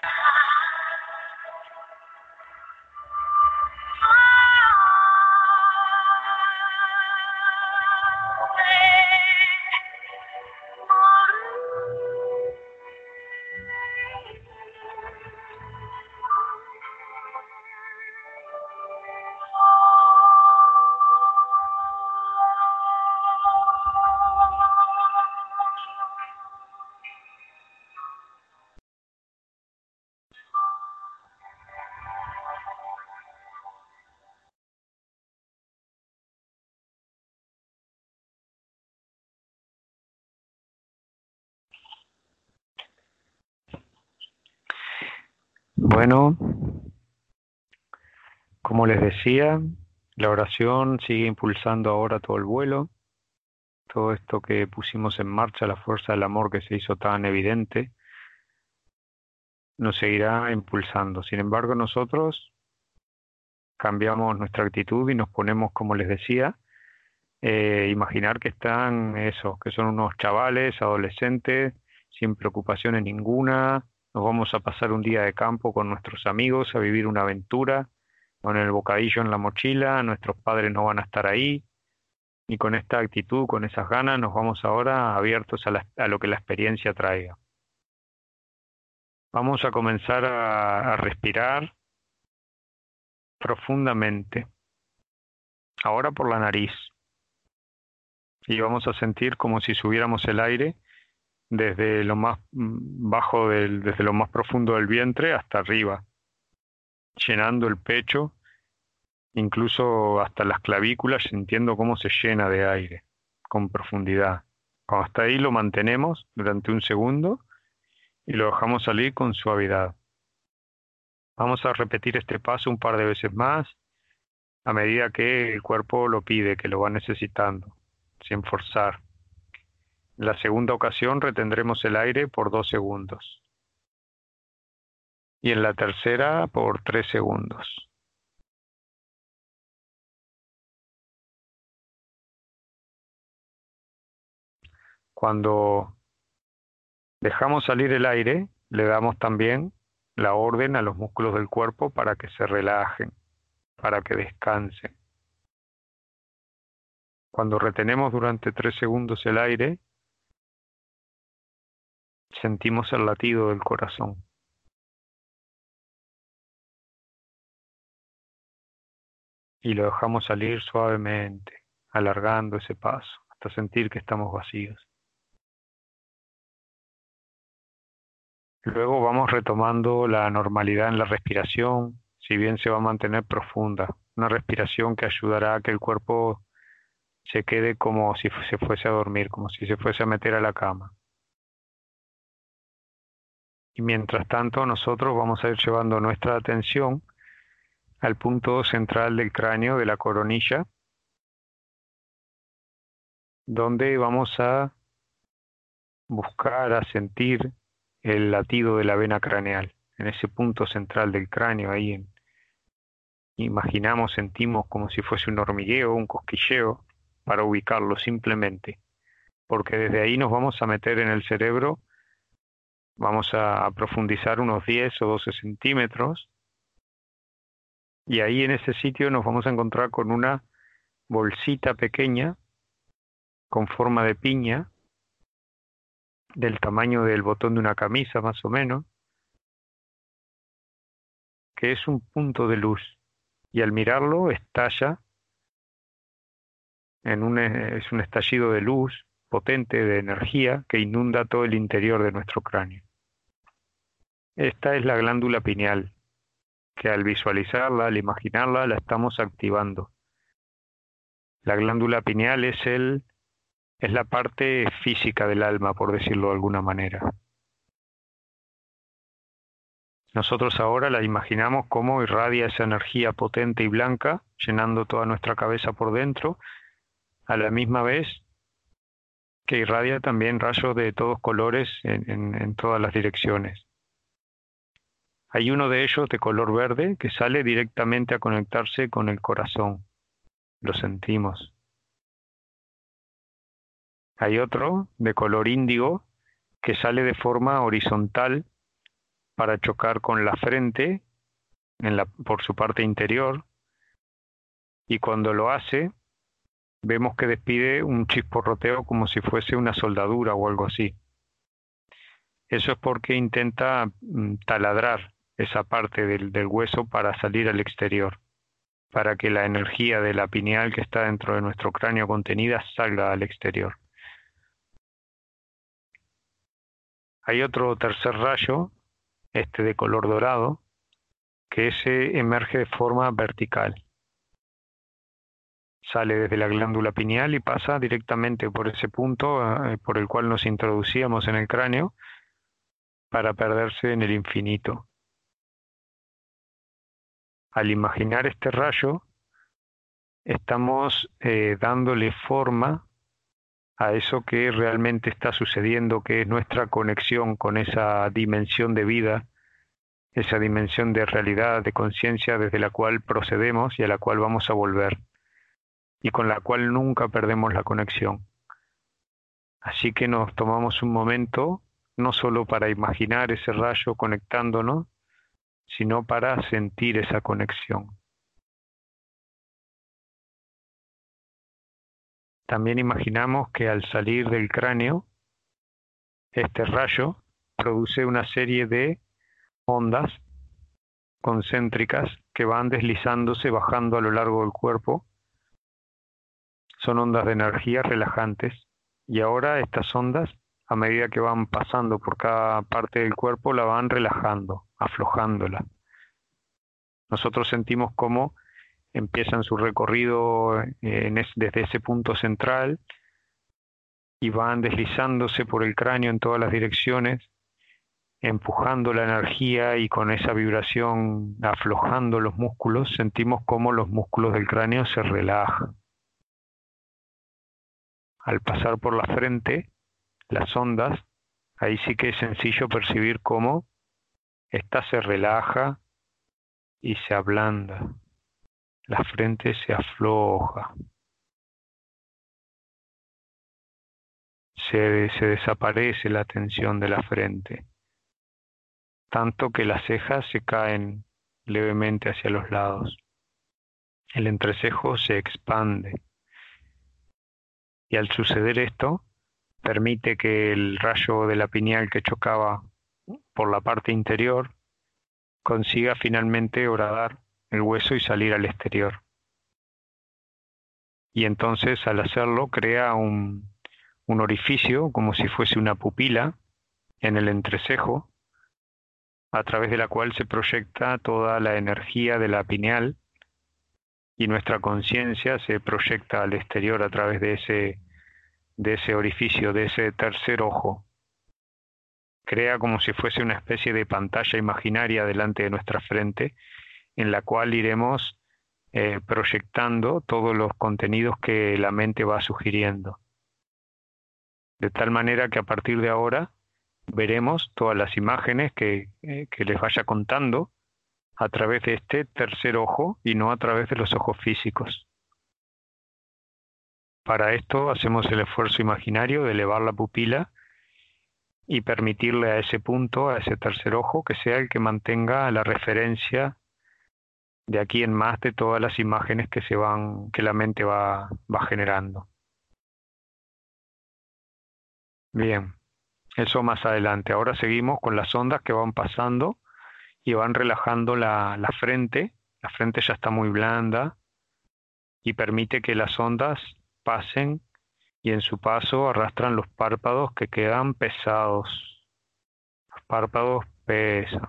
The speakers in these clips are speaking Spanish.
Yeah. Bueno, como les decía, la oración sigue impulsando ahora todo el vuelo, todo esto que pusimos en marcha, la fuerza del amor que se hizo tan evidente, nos seguirá impulsando. Sin embargo, nosotros cambiamos nuestra actitud y nos ponemos, como les decía, eh, imaginar que están eso, que son unos chavales, adolescentes, sin preocupaciones ninguna, nos vamos a pasar un día de campo con nuestros amigos, a vivir una aventura, con el bocadillo en la mochila, nuestros padres no van a estar ahí, y con esta actitud, con esas ganas, nos vamos ahora abiertos a, a lo que la experiencia traiga. Vamos a comenzar a, a respirar profundamente, ahora por la nariz, y vamos a sentir como si subiéramos el aire desde lo más bajo del, desde lo más profundo del vientre hasta arriba, llenando el pecho, incluso hasta las clavículas, sintiendo cómo se llena de aire con profundidad. Cuando hasta ahí lo mantenemos durante un segundo y lo dejamos salir con suavidad. Vamos a repetir este paso un par de veces más a medida que el cuerpo lo pide, que lo va necesitando, sin forzar. En la segunda ocasión retendremos el aire por dos segundos. Y en la tercera por tres segundos. Cuando dejamos salir el aire, le damos también la orden a los músculos del cuerpo para que se relajen, para que descansen. Cuando retenemos durante tres segundos el aire, sentimos el latido del corazón. Y lo dejamos salir suavemente, alargando ese paso hasta sentir que estamos vacíos. Luego vamos retomando la normalidad en la respiración, si bien se va a mantener profunda, una respiración que ayudará a que el cuerpo se quede como si se fuese a dormir, como si se fuese a meter a la cama. Y mientras tanto nosotros vamos a ir llevando nuestra atención al punto central del cráneo de la coronilla, donde vamos a buscar, a sentir el latido de la vena craneal, en ese punto central del cráneo, ahí en, imaginamos, sentimos como si fuese un hormigueo, un cosquilleo, para ubicarlo simplemente, porque desde ahí nos vamos a meter en el cerebro Vamos a profundizar unos 10 o 12 centímetros. Y ahí en ese sitio nos vamos a encontrar con una bolsita pequeña con forma de piña del tamaño del botón de una camisa más o menos, que es un punto de luz. Y al mirarlo estalla en un, es un estallido de luz potente de energía que inunda todo el interior de nuestro cráneo. Esta es la glándula pineal, que al visualizarla, al imaginarla, la estamos activando. La glándula pineal es el es la parte física del alma, por decirlo de alguna manera. Nosotros ahora la imaginamos como irradia esa energía potente y blanca, llenando toda nuestra cabeza por dentro, a la misma vez que irradia también rayos de todos colores en, todas las direcciones. Hay uno de ellos de color verde que sale directamente a conectarse con el corazón. Lo sentimos. Hay otro de color índigo que sale de forma horizontal para chocar con la frente en la, por su parte interior y cuando lo hace vemos que despide un chisporroteo como si fuese una soldadura o algo así. Eso es porque intenta mm, taladrar esa parte del, hueso para salir al exterior, para que la energía de la pineal que está dentro de nuestro cráneo contenida salga al exterior. Hay otro tercer rayo, este de color dorado, que ese emerge de forma vertical sale desde la glándula pineal y pasa directamente por ese punto eh, por el cual nos introducíamos en el cráneo para perderse en el infinito. al imaginar este rayo, estamos eh, dándole forma a eso que realmente está sucediendo, que es nuestra conexión con esa dimensión de vida, esa dimensión de realidad, de conciencia desde la cual procedemos y a la cual vamos a volver, y con la cual nunca perdemos la conexión. Así que nos tomamos un momento no solo para imaginar ese rayo conectándonos, sino para sentir esa conexión. También imaginamos que al salir del cráneo, este rayo produce una serie de ondas concéntricas que van deslizándose, bajando a lo largo del cuerpo. Son ondas de energía relajantes. Y ahora estas ondas, a medida que van pasando por cada parte del cuerpo, la van relajando, aflojándola. Nosotros sentimos cómo empiezan su recorrido eh, desde ese punto central y van deslizándose por el cráneo en todas las direcciones, empujando la energía y con esa vibración aflojando los músculos, sentimos cómo los músculos del cráneo se relajan. Al pasar por la frente, las ondas, ahí sí que es sencillo percibir cómo esta se relaja y se ablanda la frente se afloja. Se, se, desaparece la tensión de la frente, tanto que las cejas se caen levemente hacia los lados. El entrecejo se expande. Y al suceder esto, permite que el rayo de la pineal que chocaba por la parte interior consiga finalmente horadar el hueso y salir al exterior. Y entonces al hacerlo crea un, un orificio como si fuese una pupila en el entrecejo, a través de la cual se proyecta toda la energía de la pineal y nuestra conciencia se proyecta al exterior a través de ese, de ese orificio, de ese tercer ojo. Crea como si fuese una especie de pantalla imaginaria delante de nuestra frente en la cual iremos eh, proyectando todos los contenidos que la mente va sugiriendo. De tal manera que a partir de ahora veremos todas las imágenes que, eh, que les vaya contando a través de este tercer ojo y no a través de los ojos físicos. Para esto hacemos el esfuerzo imaginario de elevar la pupila y permitirle a ese punto, a ese tercer ojo, que sea el que mantenga la referencia de aquí en más de todas las imágenes que se van, que la mente va, va generando. Bien, eso más adelante. Ahora seguimos con las ondas que van pasando y van relajando la, la frente. La frente ya está muy blanda y permite que las ondas pasen y en su paso arrastran los párpados que quedan pesados. Los párpados pesan.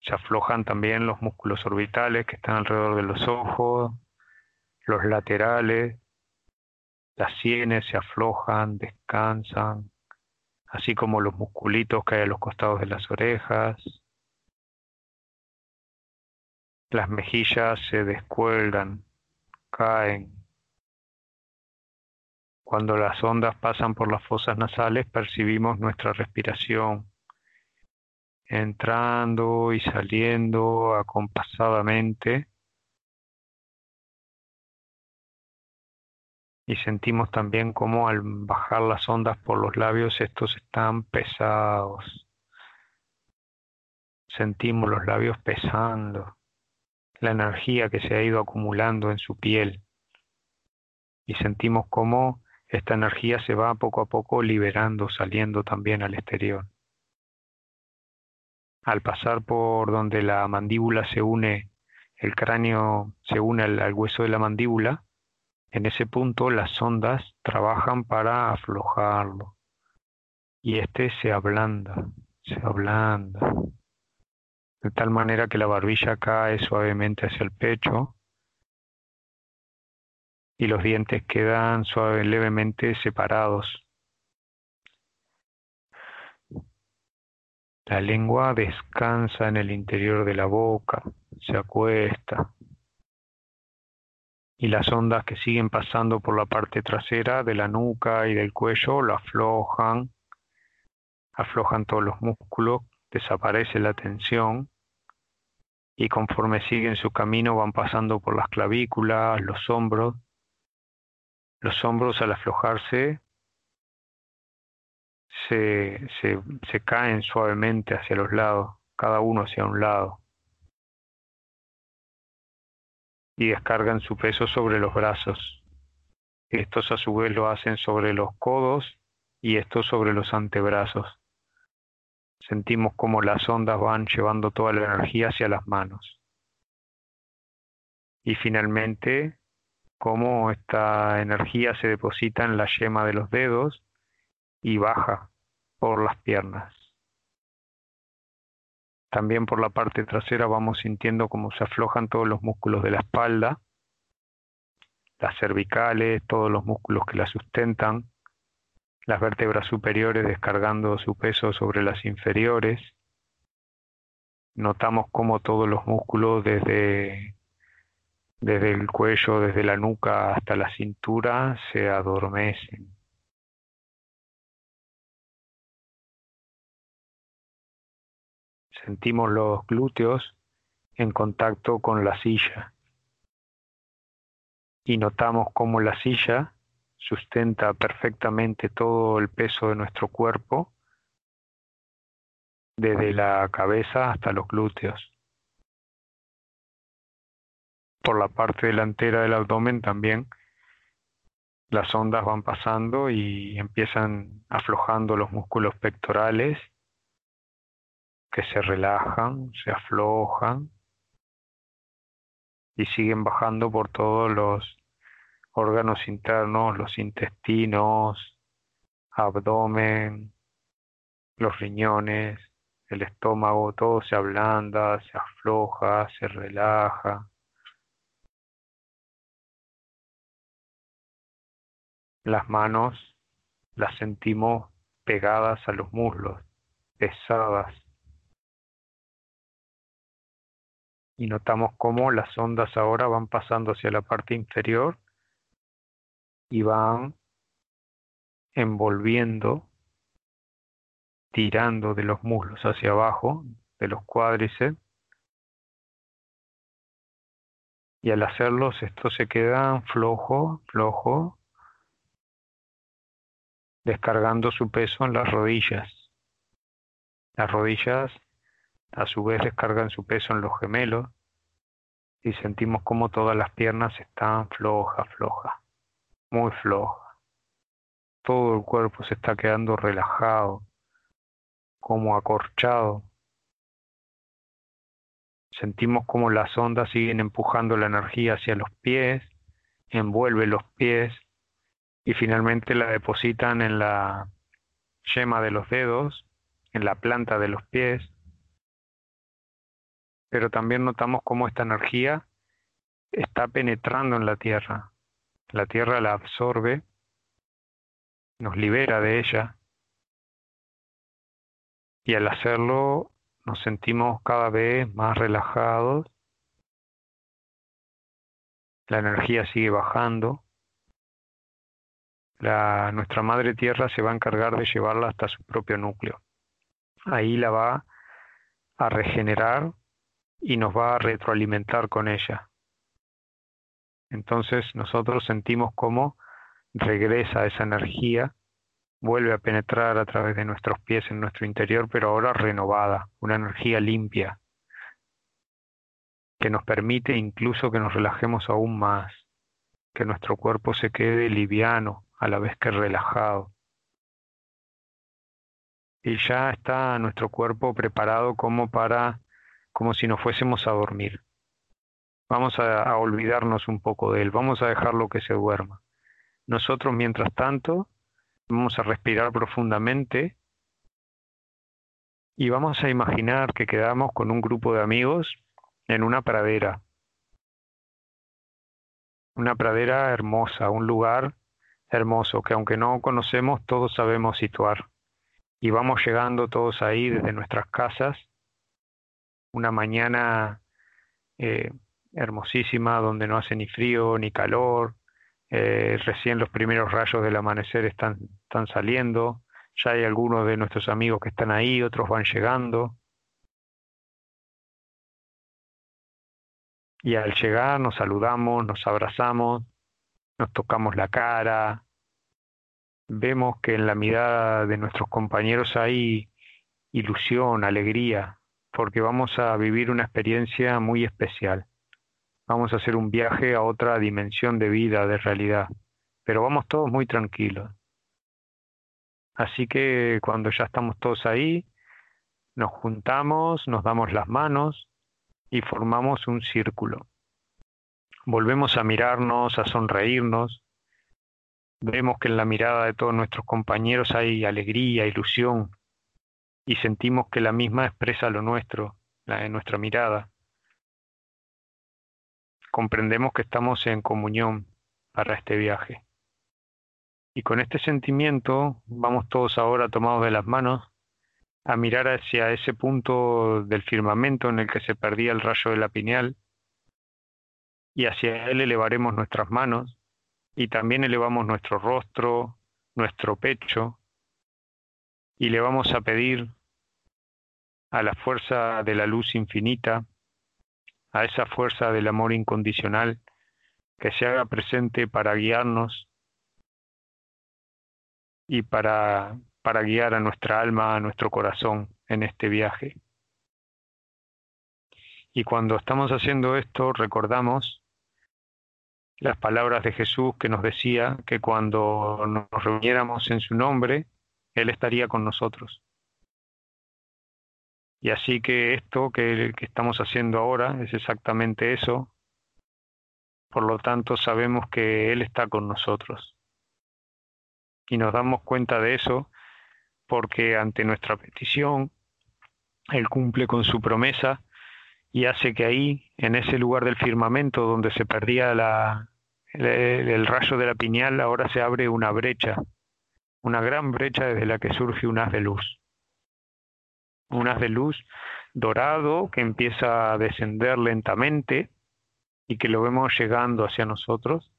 Se aflojan también los músculos orbitales que están alrededor de los ojos, los laterales, las sienes se aflojan, descansan, así como los musculitos que hay a los costados de las orejas. Las mejillas se descuelgan, caen. Cuando las ondas pasan por las fosas nasales percibimos nuestra respiración entrando y saliendo acompasadamente. Y sentimos también cómo al bajar las ondas por los labios estos están pesados. Sentimos los labios pesando, la energía que se ha ido acumulando en su piel. Y sentimos cómo esta energía se va poco a poco liberando, saliendo también al exterior al pasar por donde la mandíbula se une, el cráneo se une al, hueso de la mandíbula, en ese punto las ondas trabajan para aflojarlo. Y este se ablanda, se ablanda, de tal manera que la barbilla cae suavemente hacia el pecho y los dientes quedan suave, levemente separados. La lengua descansa en el interior de la boca, se acuesta. Y las ondas que siguen pasando por la parte trasera de la nuca y del cuello lo aflojan, aflojan todos los músculos, desaparece la tensión y conforme siguen su camino van pasando por las clavículas, los hombros. Los hombros al aflojarse se, se, se caen suavemente hacia los lados, cada uno hacia un lado. Y descargan su peso sobre los brazos. Estos a su vez lo hacen sobre los codos y estos sobre los antebrazos. Sentimos como las ondas van llevando toda la energía hacia las manos. Y finalmente, cómo esta energía se deposita en la yema de los dedos y baja por las piernas. También por la parte trasera vamos sintiendo cómo se aflojan todos los músculos de la espalda, las cervicales, todos los músculos que la sustentan, las vértebras superiores descargando su peso sobre las inferiores. Notamos cómo todos los músculos desde, desde el cuello, desde la nuca hasta la cintura se adormecen. Sentimos los glúteos en contacto con la silla y notamos cómo la silla sustenta perfectamente todo el peso de nuestro cuerpo, desde la cabeza hasta los glúteos. Por la parte delantera del abdomen también las ondas van pasando y empiezan aflojando los músculos pectorales que se relajan, se aflojan y siguen bajando por todos los órganos internos, los intestinos, abdomen, los riñones, el estómago, todo se ablanda, se afloja, se relaja. Las manos las sentimos pegadas a los muslos, pesadas. Y notamos cómo las ondas ahora van pasando hacia la parte inferior y van envolviendo, tirando de los muslos hacia abajo, de los cuádriceps. Y al hacerlos, estos se quedan flojo, flojo, descargando su peso en las rodillas. Las rodillas a su vez descargan su peso en los gemelos y sentimos como todas las piernas están flojas, flojas muy floja. Todo el cuerpo se está quedando relajado, como acorchado. Sentimos como las ondas siguen empujando la energía hacia los pies, envuelve los pies y finalmente la depositan en la yema de los dedos, en la planta de los pies. Pero también notamos cómo esta energía está penetrando en la tierra, la tierra la absorbe, nos libera de ella y al hacerlo nos sentimos cada vez más relajados, la energía sigue bajando, nuestra madre tierra se va a encargar de llevarla hasta su propio núcleo. Ahí la va a regenerar y nos va a retroalimentar con ella. Entonces nosotros sentimos cómo regresa esa energía, vuelve a penetrar a través de nuestros pies en nuestro interior, pero ahora renovada, una energía limpia, que nos permite incluso que nos relajemos aún más, que nuestro cuerpo se quede liviano a la vez que relajado. Y ya está nuestro cuerpo preparado como para, como si nos fuésemos a dormir. Vamos a, olvidarnos un poco de él, vamos a dejarlo que se duerma. Nosotros, mientras tanto, vamos a respirar profundamente y vamos a imaginar que quedamos con un grupo de amigos en una pradera. Una pradera hermosa, un lugar hermoso que aunque no conocemos, todos sabemos situar. Y vamos llegando todos ahí desde nuestras casas, una mañana eh, hermosísima donde no hace ni frío ni calor, eh, recién los primeros rayos del amanecer están, están saliendo, ya hay algunos de nuestros amigos que están ahí, otros van llegando. Y al llegar nos saludamos, nos abrazamos, nos tocamos la cara, vemos que en la mirada de nuestros compañeros hay ilusión, alegría, porque vamos a vivir una experiencia muy especial. Vamos a hacer un viaje a otra dimensión de vida, de realidad, pero vamos todos muy tranquilos. Así que cuando ya estamos todos ahí, nos juntamos, nos damos las manos y formamos un círculo. Volvemos a mirarnos, a sonreírnos, Vemos que en la mirada de todos nuestros compañeros hay alegría, ilusión, y sentimos que la misma expresa lo nuestro, la de nuestra mirada. Comprendemos que estamos en comunión para este viaje. Y con este sentimiento vamos todos ahora tomados de las manos a mirar hacia ese punto del firmamento en el que se perdía el rayo de la pineal y hacia él elevaremos nuestras manos y también elevamos nuestro rostro, nuestro pecho, y le vamos a pedir a la fuerza de la luz infinita, a esa fuerza del amor incondicional, que se haga presente para guiarnos y para, para guiar a nuestra alma, a nuestro corazón en este viaje. Y cuando estamos haciendo esto, recordamos las palabras de Jesús que nos decía que cuando nos reuniéramos en su nombre, Él estaría con nosotros. Y así que esto que, estamos haciendo ahora es exactamente eso. Por lo tanto, sabemos que Él está con nosotros. Y nos damos cuenta de eso porque ante nuestra petición, Él cumple con su promesa y hace que ahí, en ese lugar del firmamento donde se perdía la, el, rayo de la piñal, ahora se abre una brecha, una gran brecha desde la que surge un haz de luz. Un haz de luz dorado que empieza a descender lentamente y que lo vemos llegando hacia nosotros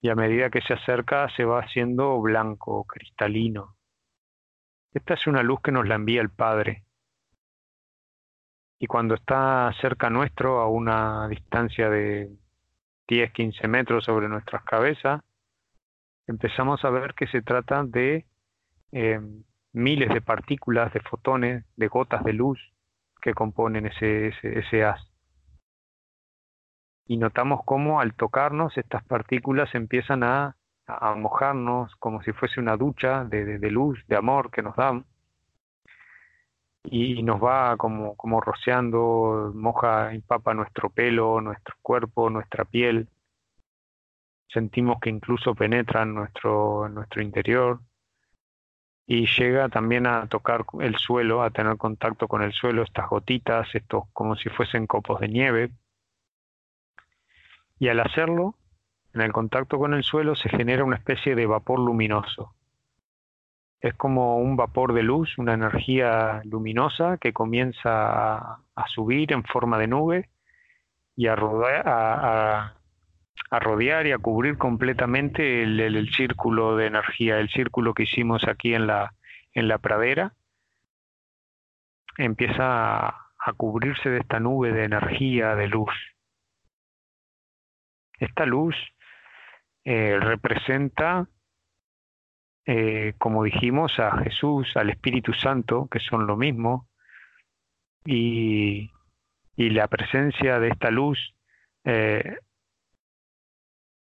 y a medida que se acerca se va haciendo blanco, cristalino. Esta es una luz que nos la envía el Padre y cuando está cerca nuestro, a una distancia de 10, 15 metros sobre nuestras cabezas, empezamos a ver que se trata de eh, miles de partículas, de fotones, de gotas de luz que componen ese, ese, haz. Y notamos cómo al tocarnos estas partículas empiezan a, a mojarnos como si fuese una ducha de, de luz, de amor que nos dan y nos va como, como rociando, moja, empapa nuestro pelo, nuestro cuerpo, nuestra piel. Sentimos que incluso penetra en nuestro, nuestro interior y llega también a tocar el suelo, a tener contacto con el suelo, estas gotitas, estos como si fuesen copos de nieve. Y al hacerlo, en el contacto con el suelo se genera una especie de vapor luminoso es como un vapor de luz, una energía luminosa que comienza a, subir en forma de nube y a, rodear, a, rodear y a cubrir completamente el, círculo de energía, el círculo que hicimos aquí en la, en la pradera. Empieza a, cubrirse de esta nube de energía, de luz. Esta luz eh, representa eh, como dijimos, a Jesús, al Espíritu Santo, que son lo mismo, y, y la presencia de esta luz eh,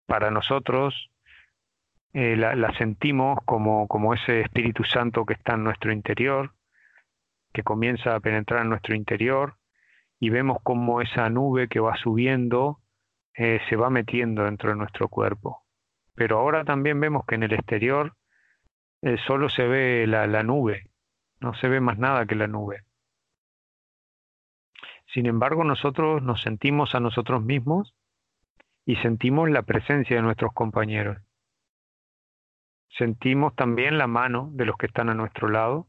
para nosotros eh, la, sentimos como, como ese Espíritu Santo que está en nuestro interior, que comienza a penetrar en nuestro interior, y vemos como esa nube que va subiendo se va metiendo dentro de nuestro cuerpo. Pero ahora también vemos que en el exterior eh, solo se ve la, la nube, no se ve más nada que la nube. Sin embargo, nosotros nos sentimos a nosotros mismos y sentimos la presencia de nuestros compañeros. Sentimos también la mano de los que están a nuestro lado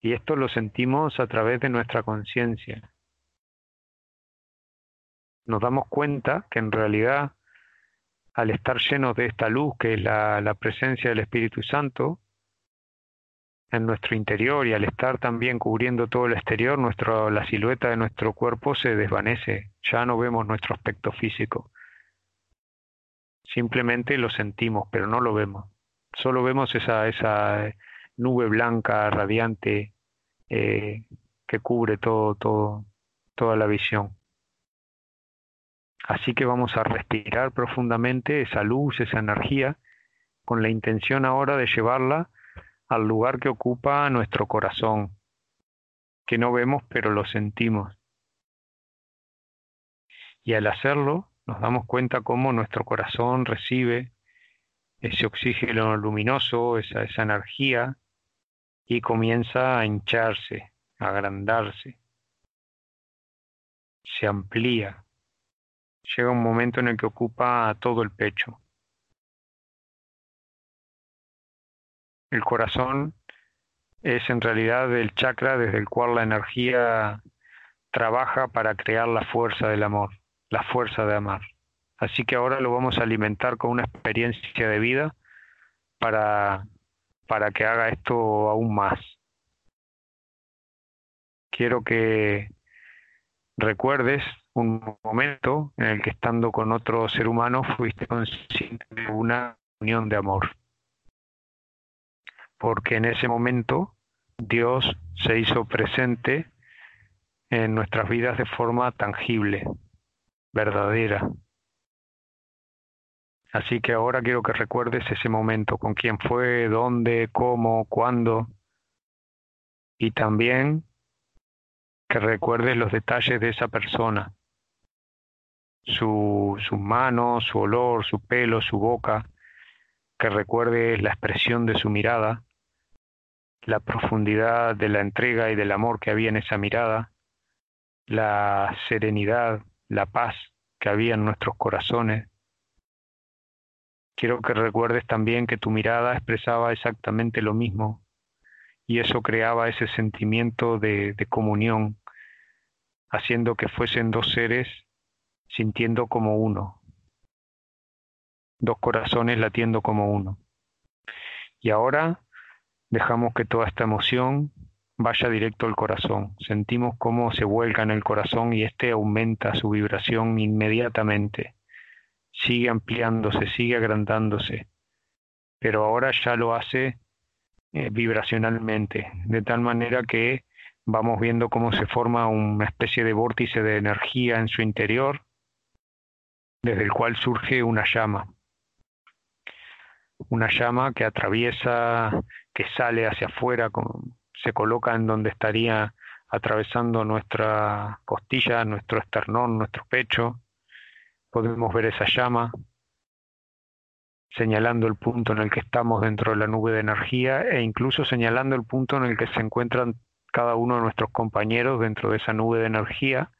Y esto lo sentimos a través de nuestra conciencia. Nos damos cuenta que en realidad, al estar llenos de esta luz, que es la, la presencia del Espíritu Santo, en nuestro interior y al estar también cubriendo todo el exterior, nuestro, la silueta de nuestro cuerpo se desvanece, ya no vemos nuestro aspecto físico. Simplemente lo sentimos, pero no lo vemos. Solo vemos esa, esa nube blanca, radiante, eh, que cubre todo, todo, toda la visión. Así que vamos a respirar profundamente esa luz, esa energía, con la intención ahora de llevarla al lugar que ocupa nuestro corazón, que no vemos pero lo sentimos. Y al hacerlo, nos damos cuenta cómo nuestro corazón recibe ese oxígeno luminoso, esa, esa energía, y comienza a hincharse, a agrandarse, se amplía. Llega un momento en el que ocupa todo el pecho. El corazón es en realidad el chakra desde el cual la energía trabaja para crear la fuerza del amor, la fuerza de amar. Así que ahora lo vamos a alimentar con una experiencia de vida para, para que haga esto aún más. Quiero que recuerdes un momento en el que estando con otro ser humano fuiste consciente de una unión de amor porque en ese momento Dios se hizo presente en nuestras vidas de forma tangible, verdadera. Así que ahora quiero que recuerdes ese momento, con quién fue, dónde, cómo, cuándo, y también que recuerdes los detalles de esa persona, su, sus manos, su olor, su pelo, su boca, que recuerdes la expresión de su mirada, la profundidad de la entrega y del amor que había en esa mirada, la serenidad, la paz que había en nuestros corazones. Quiero que recuerdes también que tu mirada expresaba exactamente lo mismo y eso creaba ese sentimiento de, de comunión, haciendo que fuesen dos seres sintiendo como uno, dos corazones latiendo como uno. Y ahora Dejamos que toda esta emoción vaya directo al corazón. Sentimos cómo se vuelca en el corazón y éste aumenta su vibración inmediatamente. Sigue ampliándose, sigue agrandándose, pero ahora ya lo hace eh, vibracionalmente, de tal manera que vamos viendo cómo se forma una especie de vórtice de energía en su interior, desde el cual surge una llama. Una llama que atraviesa que sale hacia afuera, se coloca en donde estaría atravesando nuestra costilla, nuestro esternón, nuestro pecho. Podemos ver esa llama señalando el punto en el que estamos dentro de la nube de energía e incluso señalando el punto en el que se encuentran cada uno de nuestros compañeros dentro de esa nube de energía,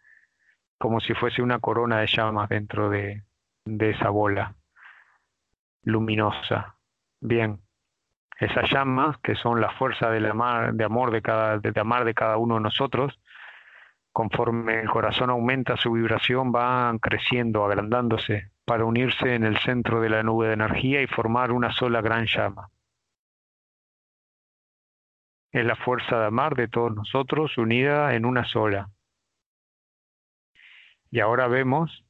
como si fuese una corona de llamas dentro de, de esa bola luminosa. Bien, esas llamas, que son la fuerza de, amor de, cada, de amar de cada uno de nosotros, conforme el corazón aumenta su vibración, van creciendo, agrandándose, para unirse en el centro de la nube de energía y formar una sola gran llama. Es la fuerza de amar de todos nosotros unida en una sola. Y ahora vemos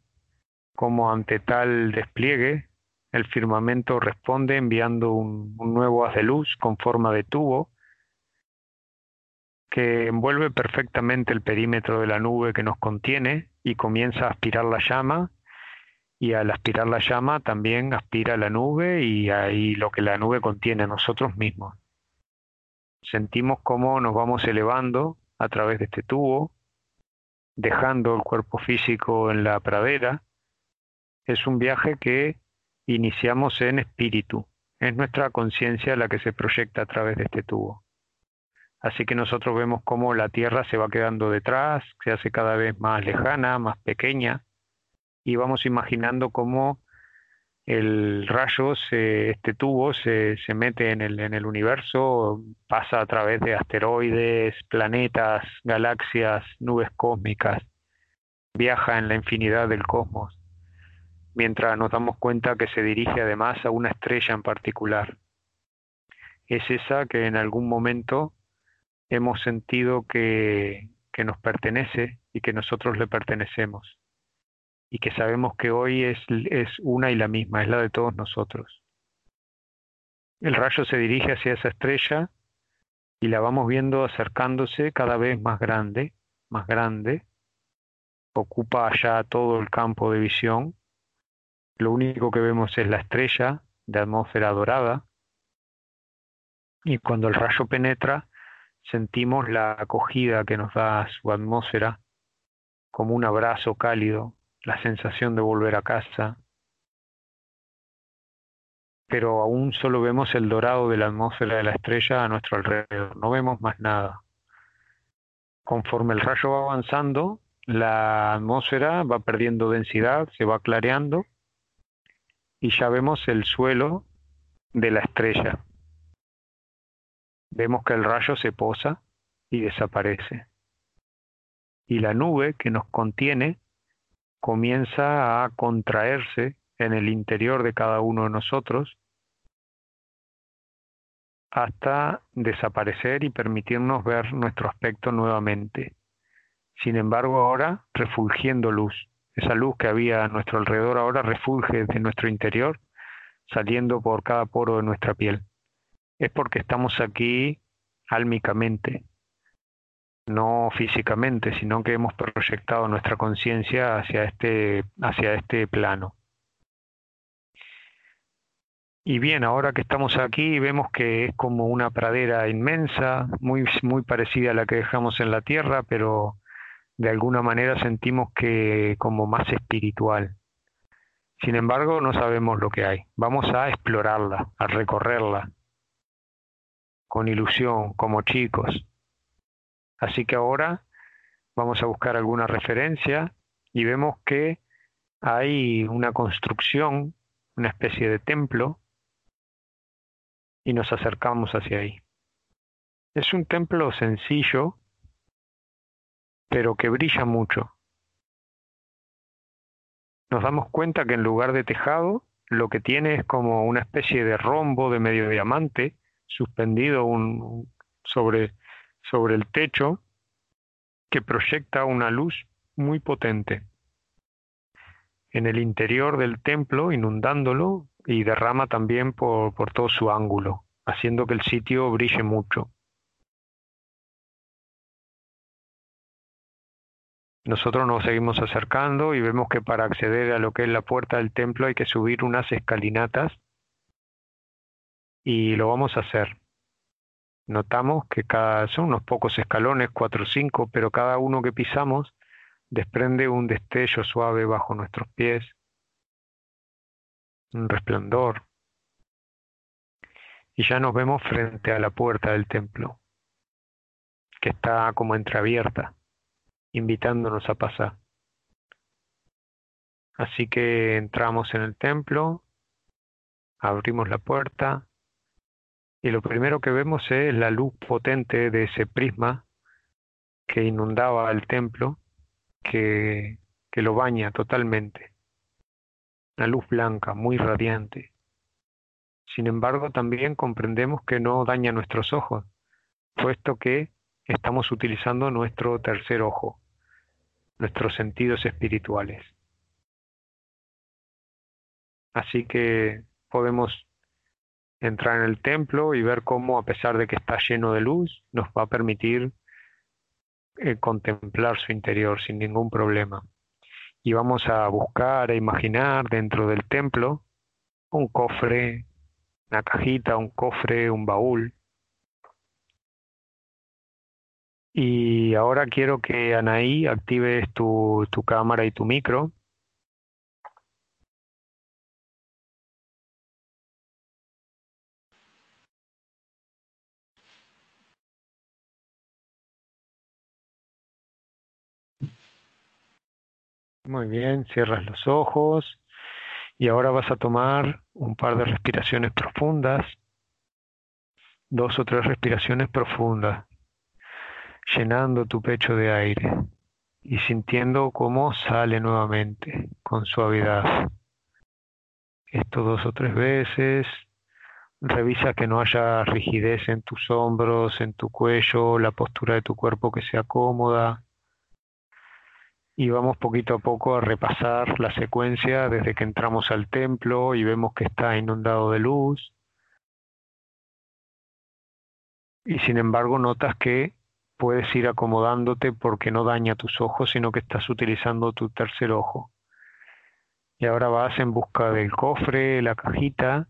cómo ante tal despliegue el firmamento responde enviando un, nuevo haz de luz con forma de tubo que envuelve perfectamente el perímetro de la nube que nos contiene y comienza a aspirar la llama y al aspirar la llama también aspira la nube y ahí lo que la nube contiene nosotros mismos. Sentimos cómo nos vamos elevando a través de este tubo, dejando el cuerpo físico en la pradera. Es un viaje que iniciamos en espíritu. Es nuestra conciencia la que se proyecta a través de este tubo. Así que nosotros vemos cómo la Tierra se va quedando detrás, se hace cada vez más lejana, más pequeña, y vamos imaginando cómo el rayo, este tubo, se, se mete en el, en el universo, pasa a través de asteroides, planetas, galaxias, nubes cósmicas, viaja en la infinidad del cosmos, mientras nos damos cuenta que se dirige además a una estrella en particular. Es esa que en algún momento hemos sentido que, que nos pertenece y que nosotros le pertenecemos y que sabemos que hoy es, es una y la misma, es la de todos nosotros. El rayo se dirige hacia esa estrella y la vamos viendo acercándose cada vez más grande, más grande, ocupa allá todo el campo de visión. Lo único que vemos es la estrella de atmósfera dorada. Y cuando el rayo penetra sentimos la acogida que nos da su atmósfera como un abrazo cálido la sensación de volver a casa, pero aún solo vemos el dorado de la atmósfera de la estrella a nuestro alrededor, no vemos más nada. Conforme el rayo va avanzando, la atmósfera va perdiendo densidad, se va clareando y ya vemos el suelo de la estrella. Vemos que el rayo se posa y desaparece. Y la nube que nos contiene comienza a contraerse en el interior de cada uno de nosotros hasta desaparecer y permitirnos ver nuestro aspecto nuevamente. Sin embargo, ahora refulgiendo luz. Esa luz que había a nuestro alrededor ahora refulge de nuestro interior, saliendo por cada poro de nuestra piel. Es porque estamos aquí álmicamente, no físicamente, sino que hemos proyectado nuestra conciencia hacia este, hacia este plano. Y bien, ahora que estamos aquí vemos que es como una pradera inmensa, muy, muy parecida a la que dejamos en la Tierra, pero de alguna manera sentimos que como más espiritual. Sin embargo, no sabemos lo que hay. Vamos a explorarla, a recorrerla, con ilusión, como chicos, Así que ahora vamos a buscar alguna referencia y vemos que hay una construcción, una especie de templo, y nos acercamos hacia ahí. Es un templo sencillo, pero que brilla mucho. Nos damos cuenta que en lugar de tejado, lo que tiene es como una especie de rombo de medio diamante suspendido un, sobre sobre el techo que proyecta una luz muy potente en el interior del templo, inundándolo y derrama también por, por todo su ángulo, haciendo que el sitio brille mucho. Nosotros nos seguimos acercando y vemos que para acceder a lo que es la puerta del templo hay que subir unas escalinatas y lo vamos a hacer. Notamos que cada, son unos pocos escalones, cuatro o cinco, pero cada uno que pisamos desprende un destello suave bajo nuestros pies, un resplandor. Y ya nos vemos frente a la puerta del templo, que está como entreabierta, invitándonos a pasar. Así que entramos en el templo, abrimos la puerta, y lo primero que vemos es la luz potente de ese prisma que inundaba el templo, que, que lo baña totalmente. Una luz blanca, muy radiante. Sin embargo, también comprendemos que no daña nuestros ojos, puesto que estamos utilizando nuestro tercer ojo, nuestros sentidos espirituales. Así que podemos entrar en el templo y ver cómo, a pesar de que está lleno de luz, nos va a permitir eh, contemplar su interior sin ningún problema. Y vamos a buscar, a imaginar dentro del templo un cofre, una cajita, un cofre, un baúl. Y ahora quiero que Anaí actives tu, tu cámara y tu micro. Muy bien, cierras los ojos Y ahora vas a tomar un par de respiraciones profundas, dos o tres respiraciones profundas, llenando tu pecho de aire y sintiendo cómo sale nuevamente con suavidad. Esto dos o tres veces. Revisa que no haya rigidez en tus hombros, en tu cuello, la postura de tu cuerpo que sea cómoda y vamos poquito a poco a repasar la secuencia desde que entramos al templo y vemos que está inundado de luz. Y sin embargo notas que puedes ir acomodándote porque no daña tus ojos, sino que estás utilizando tu tercer ojo. Y ahora vas en busca del cofre, la cajita,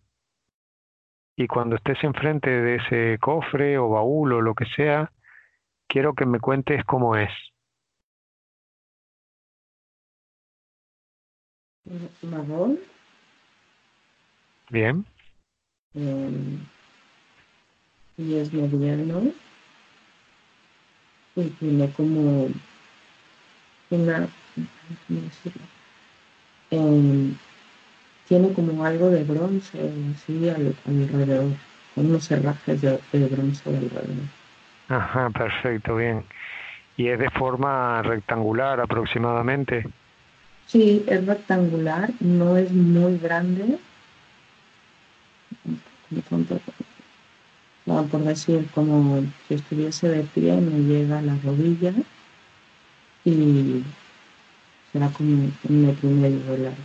y cuando estés enfrente de ese cofre o baúl o lo que sea, quiero que me cuentes cómo es. marrón. Bien. Eh, y es mediano. Y tiene como una, ¿cómo decirlo? Eh, tiene como algo de bronce así al, alrededor, con unos cerrajes de, de bronce alrededor. Ajá, perfecto, bien. ¿Y es de forma rectangular aproximadamente? Sí, es rectangular, no es muy grande. Por decir, como si estuviese de pie, me llega a la rodilla y será como un metro y medio de largo.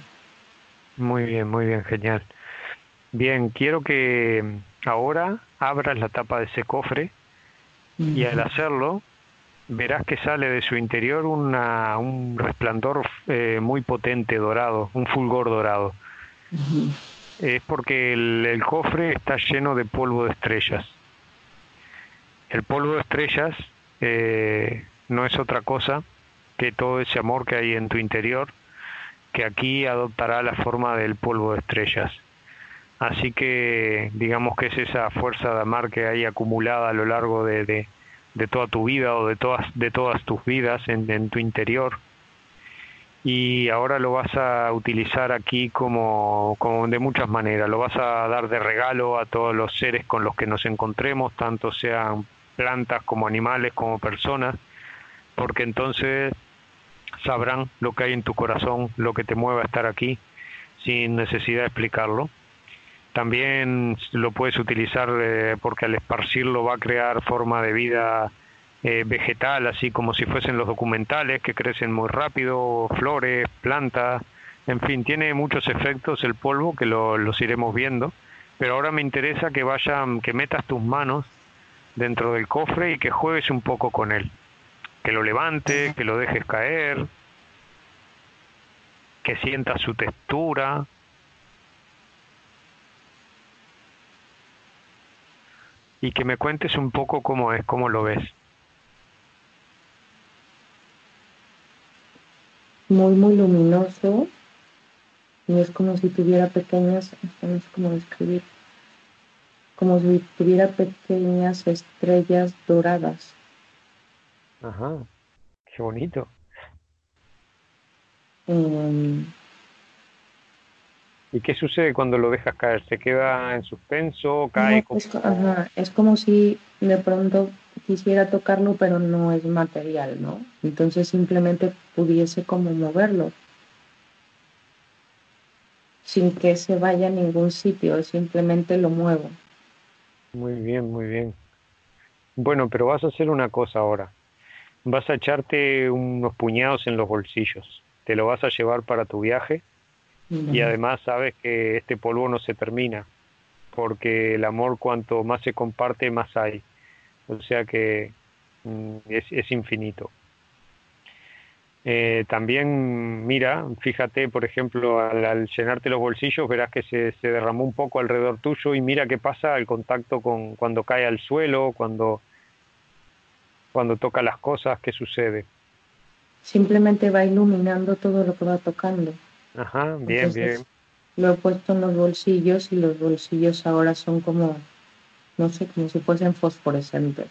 Muy bien, muy bien, genial. Bien, quiero que ahora abras la tapa de ese cofre y al hacerlo verás que sale de su interior una, un resplandor eh, muy potente dorado, un fulgor dorado. Es porque el, cofre está lleno de polvo de estrellas. El polvo de estrellas eh, no es otra cosa que todo ese amor que hay en tu interior, que aquí adoptará la forma del polvo de estrellas. Así que digamos que es esa fuerza de amar que hay acumulada a lo largo de toda tu vida o de todas, de todas tus vidas en tu interior. Y ahora lo vas a utilizar aquí como, como de muchas maneras. Lo vas a dar de regalo a todos los seres con los que nos encontremos, tanto sean plantas como animales como personas, porque entonces sabrán lo que hay en tu corazón, lo que te mueve a estar aquí, sin necesidad de explicarlo. También lo puedes utilizar eh, porque al esparcirlo va a crear forma de vida eh, vegetal, así como si fuesen los documentales que crecen muy rápido, flores, plantas, en fin, tiene muchos efectos el polvo que lo, los iremos viendo, pero ahora me interesa que vayan, que metas tus manos dentro del cofre y que juegues un poco con él, que lo levante, que lo dejes caer, que sientas su textura, y que me cuentes un poco cómo es, cómo lo ves. Muy, muy luminoso. Y es como si tuviera pequeñas, no sé cómo describir, como si tuviera pequeñas estrellas doradas. Ajá, qué bonito. Eh, ¿Y qué sucede cuando lo dejas caer? ¿Se queda en suspenso? ¿Cae? es, ajá, es como si de pronto quisiera tocarlo, pero no es material, ¿no? Entonces simplemente pudiese como moverlo sin que se vaya a ningún sitio, simplemente lo muevo. Muy bien, muy bien. Bueno, pero vas a hacer una cosa ahora. Vas a echarte unos puñados en los bolsillos. Te lo vas a llevar para tu viaje y además sabes que este polvo no se termina, porque el amor cuanto más se comparte, más hay. O sea que mm, es, es, infinito. Eh, también, mira, fíjate, por ejemplo, al, llenarte los bolsillos, verás que se, se, derramó un poco alrededor tuyo y mira qué pasa al contacto con cuando cae al suelo, cuando, cuando toca las cosas, qué sucede. Simplemente va iluminando todo lo que va tocando. Ajá, bien, bien. Lo he puesto en los bolsillos y los bolsillos ahora son como, no sé, como si fuesen fosforescentes.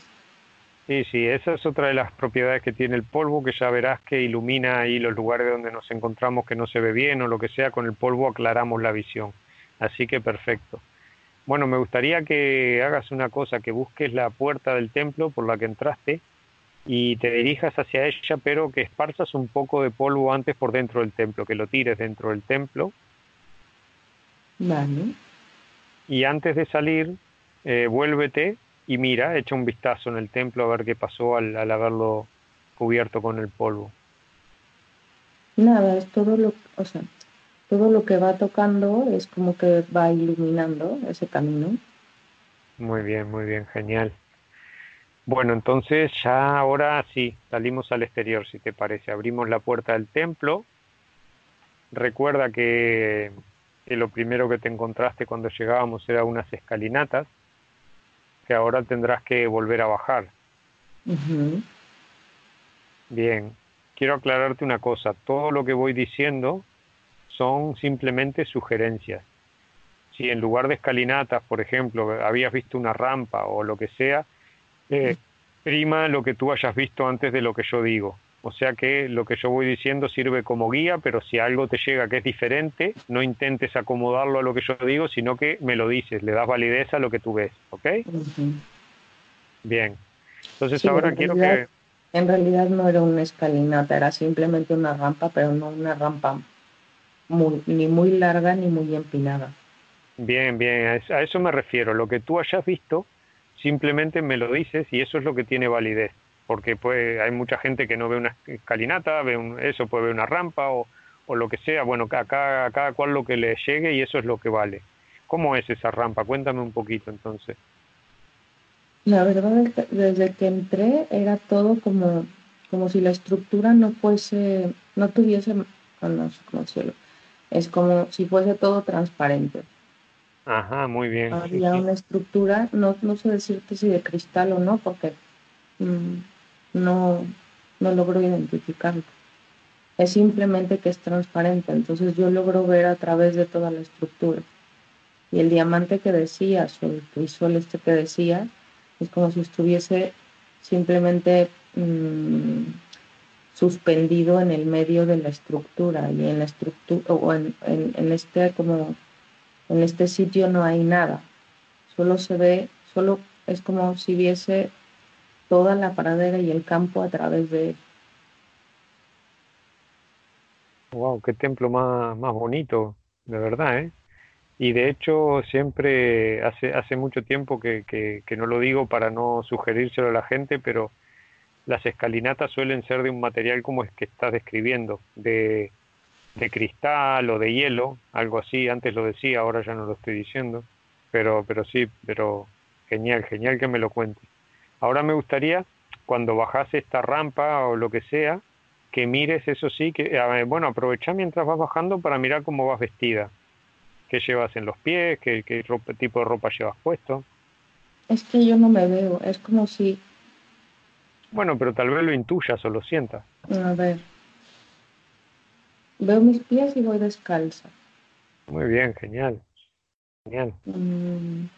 Sí, sí, esa es otra de las propiedades que tiene el polvo, que ya verás que ilumina ahí los lugares donde nos encontramos que no se ve bien o lo que sea, con el polvo aclaramos la visión. Así que perfecto. Bueno, me gustaría que hagas una cosa, que busques la puerta del templo por la que entraste y te dirijas hacia ella, pero que esparzas un poco de polvo antes por dentro del templo, que lo tires dentro del templo. Vale. Y antes de salir, eh, vuélvete y mira, echa un vistazo en el templo a ver qué pasó al, al haberlo cubierto con el polvo. Nada, es todo lo, o sea, todo lo que va tocando es como que va iluminando ese camino. Muy bien, muy bien, genial. Bueno, entonces ya ahora sí, salimos al exterior, si te parece. Abrimos la puerta del templo. Recuerda que, que lo primero que te encontraste cuando llegábamos era unas escalinatas que ahora tendrás que volver a bajar. Bien, quiero aclararte una cosa. Todo lo que voy diciendo son simplemente sugerencias. Si en lugar de escalinatas, por ejemplo, habías visto una rampa o lo que sea, eh, prima lo que tú hayas visto antes de lo que yo digo. O sea que lo que yo voy diciendo sirve como guía, pero si algo te llega que es diferente, no intentes acomodarlo a lo que yo digo, sino que me lo dices, le das validez a lo que tú ves, ¿ok? Bien. Entonces ahora quiero que... En realidad no era una escalinata, era simplemente una rampa, pero no una rampa ni muy larga ni muy empinada. Bien, bien, a eso me refiero. Lo que tú hayas visto, simplemente me lo dices y eso es lo que tiene validez porque pues, hay mucha gente que no ve una escalinata, ve un, eso, puede ver una rampa o, o lo que sea, bueno, a cada, a cada cual lo que le llegue y eso es lo que vale. ¿Cómo es esa rampa? Cuéntame un poquito entonces. La verdad es que desde que entré era todo como, como si la estructura no fuese, no tuviese, oh, no sé cómo decirlo, es como si fuese todo transparente. Ajá, muy bien. Había una estructura, no, no sé decirte si de cristal o no, porque mm, no, no logro identificarlo. Es simplemente que es transparente, entonces yo logro ver a través de toda la estructura. Y el diamante que decías, o el crisol este que decía, es como si estuviese simplemente mmm, suspendido en el medio de la estructura y en la estructura o en, en, en, este como en este sitio no hay nada solo se ve solo es como si viese toda la pradera y el campo a través de. Wow, qué templo más, más bonito, de verdad, ¿eh? Y de hecho siempre hace, hace mucho tiempo que, que, no lo digo para no sugerírselo a la gente, pero las escalinatas suelen ser de un material como es que estás describiendo, de, de cristal o de hielo, algo así, antes lo decía, ahora ya no lo estoy diciendo, pero, pero sí, pero genial, genial que me lo cuentes. Ahora me gustaría, cuando bajas esta rampa o lo que sea, que mires eso sí, que bueno, aprovecha mientras vas bajando para mirar cómo vas vestida. ¿Qué llevas en los pies? ¿Qué, qué tipo de ropa llevas puesto? Es que yo no me veo, es como si... Bueno, pero tal vez lo intuyas o lo sientas. A ver. Veo mis pies y voy descalza. Muy bien, genial. Genial. Mm.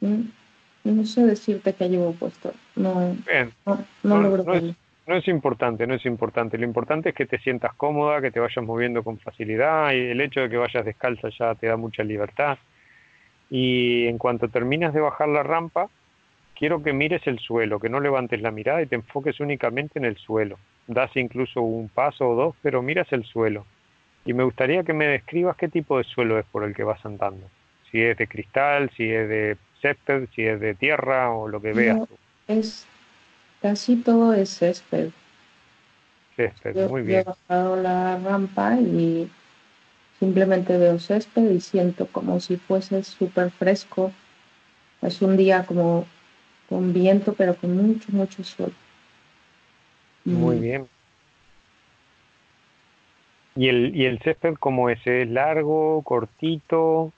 Mm no sé decirte qué llevo puesto. No, no, no, logro no, es, no es importante, no es importante. Lo importante es que te sientas cómoda, que te vayas moviendo con facilidad y el hecho de que vayas descalza ya te da mucha libertad. Y en cuanto terminas de bajar la rampa, quiero que mires el suelo, que no levantes la mirada y te enfoques únicamente en el suelo. Das incluso un paso o dos, pero miras el suelo. Y me gustaría que me describas qué tipo de suelo es por el que vas andando. Si es de cristal, si es de césped, si es de tierra o lo que veas. es, casi todo es césped. Césped, muy bien. He bajado la rampa y simplemente veo césped y siento como si fuese súper fresco. Es un día como con viento, pero con mucho, mucho sol. Muy mm. bien. ¿Y el, ¿Y el césped cómo es? ¿Es largo, cortito?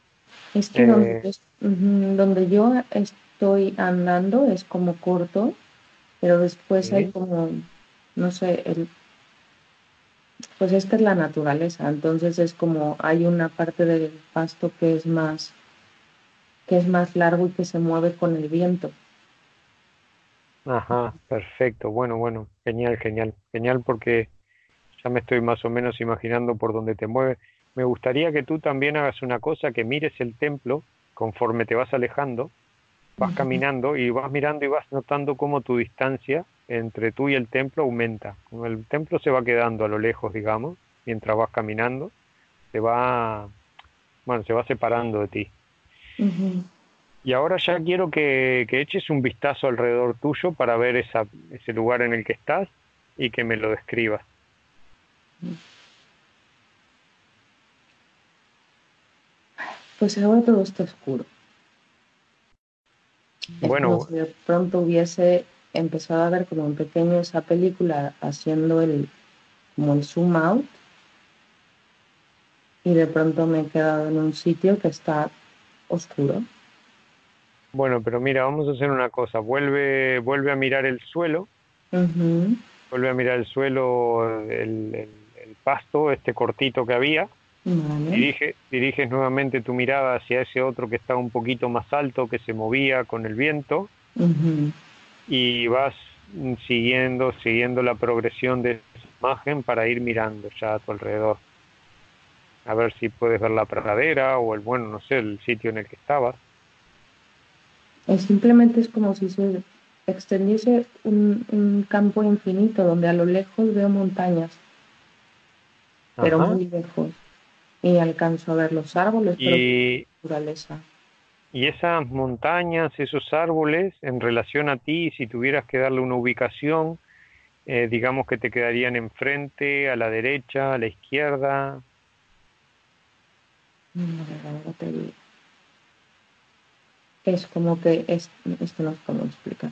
Es que donde, eh, donde, yo estoy andando es como corto, pero después hay como, no sé, el, pues esta es la naturaleza, entonces es como hay una parte del pasto que es más que es más largo y que se mueve con el viento. Ajá, perfecto. Bueno, bueno, genial, genial. Genial porque ya me estoy más o menos imaginando por dónde te mueves. Me gustaría que tú también hagas una cosa, que mires el templo conforme te vas alejando, vas caminando y vas mirando y vas notando cómo tu distancia entre tú y el templo aumenta. El templo se va quedando a lo lejos, digamos, mientras vas caminando, se va, bueno, se va separando de ti. Y ahora ya quiero que, eches un vistazo alrededor tuyo para ver esa, ese lugar en el que estás y que me lo describas. Pues ahora todo está oscuro. bueno, si de pronto hubiese empezado a ver como un pequeño esa película haciendo el como el zoom out y de pronto me he quedado en un sitio que está oscuro. Bueno, pero mira, vamos a hacer una cosa. Vuelve, vuelve a mirar el suelo. Vuelve a mirar el suelo, el, pasto, este cortito que había. Dirige, diriges nuevamente tu mirada hacia ese otro que estaba un poquito más alto, que se movía con el viento. Y vas siguiendo, siguiendo la progresión de esa imagen para ir mirando ya a tu alrededor. A ver si puedes ver la pradera o el, bueno, no sé, el sitio en el que estabas simplemente es como si se extendiese un, campo infinito donde a lo lejos veo montañas, pero muy lejos. Y alcanzo a ver los árboles, y, naturaleza. Y esas montañas, esos árboles, en relación a ti, si tuvieras que darle una ubicación, eh, digamos que te quedarían enfrente, a la derecha, a la izquierda. No, es como que, es, esto no es como explicar.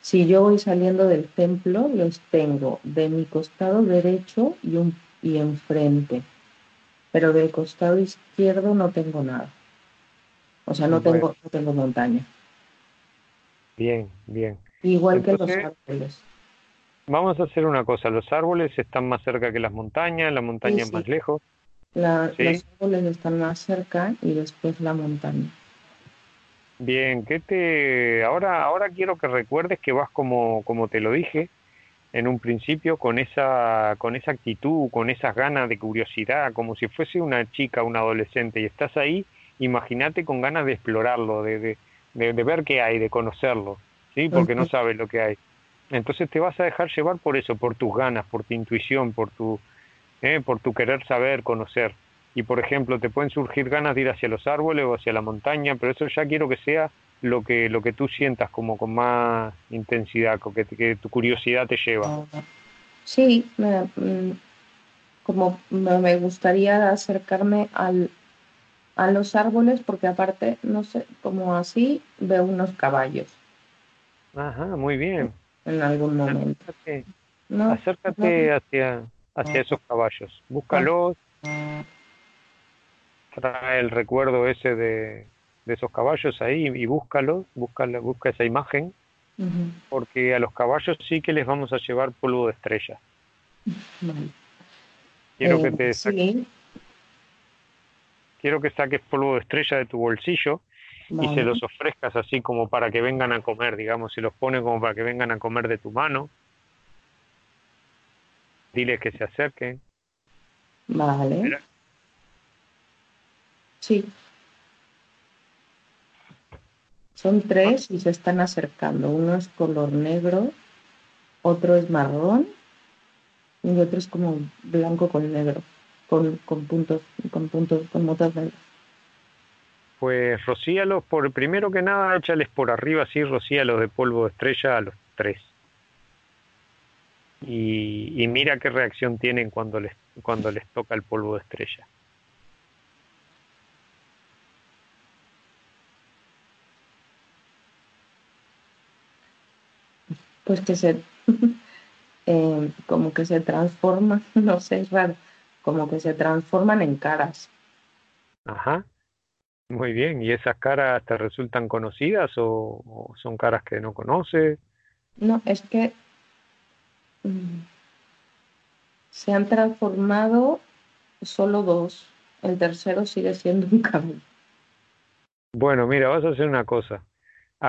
Si yo voy saliendo del templo, los tengo de mi costado derecho y, un, y enfrente, pero del costado izquierdo no tengo nada. O sea, no, tengo, no tengo montaña. Bien, bien. Igual que los árboles. Vamos a hacer una cosa, los árboles están más cerca que las montañas, la montaña es más lejos. Los árboles están más cerca y después la montaña. Bien, ¿qué te ahora ahora quiero que recuerdes que vas como como te lo dije en un principio con esa con esa actitud, con esas ganas de curiosidad, como si fuese una chica, un adolescente y estás ahí, imagínate con ganas de explorarlo, de, de, de, ver qué hay, de conocerlo, ¿sí? Porque no sabes lo que hay. Entonces te vas a dejar llevar por eso, por tus ganas, por tu intuición, por tu eh, por tu querer saber, conocer y por ejemplo te pueden surgir ganas de ir hacia los árboles o hacia la montaña, pero eso ya quiero que sea lo que lo que tú sientas como con más intensidad, que, que tu curiosidad te lleva. Sí, mm, como me gustaría acercarme al, a los árboles porque aparte, no sé, como así veo unos caballos. Ajá, muy bien. En algún momento. Acércate, hacia, hacia esos caballos, búscalos trae el recuerdo ese de, esos caballos ahí y búscalo, busca, busca esa imagen, porque a los caballos sí que les vamos a llevar polvo de estrella. Quiero que te eh, quiero que saques polvo de estrella de tu bolsillo y se los ofrezcas así como para que vengan a comer, digamos, si los pones como para que vengan a comer de tu mano. Diles que se acerquen. Vale. Sí. Son tres y se están acercando. Uno es color negro, otro es marrón y otro es como blanco con negro, con, puntos, con puntos, con motas negras. Pues rocíalos por primero que nada, échales por arriba así, rocíalos de polvo de estrella a los tres. Y, y mira qué reacción tienen cuando les, cuando les toca el polvo de estrella. Pues que se, eh, como que se transforman, no sé, es raro, como que se transforman en caras. Ajá, muy bien. ¿Y esas caras te resultan conocidas o, son caras que no conoces? No, es que mm, se han transformado solo dos. El tercero sigue siendo un caballo. Bueno, mira, vas a hacer una cosa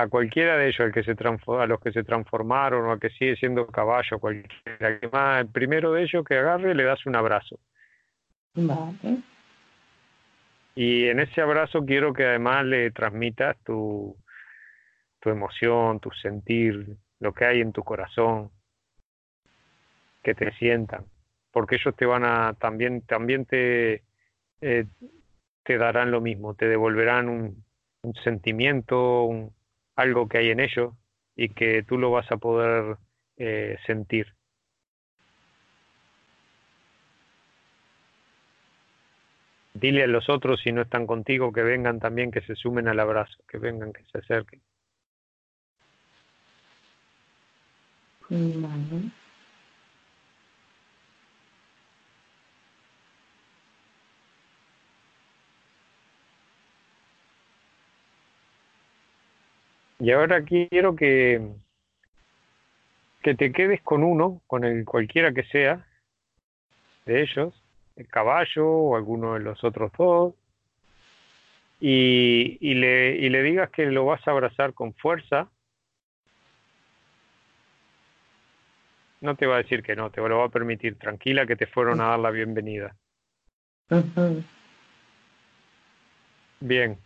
a cualquiera de ellos, al que se a los que se transformaron o a que sigue siendo caballo, cualquiera que más, el primero de ellos que agarre le das un abrazo. Vale. Y en ese abrazo quiero que además le transmitas tu, tu emoción, tu sentir, lo que hay en tu corazón, que te sientan, porque ellos te van a también también te eh, te darán lo mismo, te devolverán un, un sentimiento, un, algo que hay en ellos y que tú lo vas a poder eh, sentir. Dile a los otros si no están contigo que vengan también, que se sumen al abrazo, que vengan, que se acerquen. Y ahora quiero que, que te quedes con uno, con el cualquiera que sea de ellos, el caballo o alguno de los otros dos, y, y, le, y le digas que lo vas a abrazar con fuerza. No te va a decir que no, te lo va a permitir. Tranquila que te fueron a dar la bienvenida. Bien.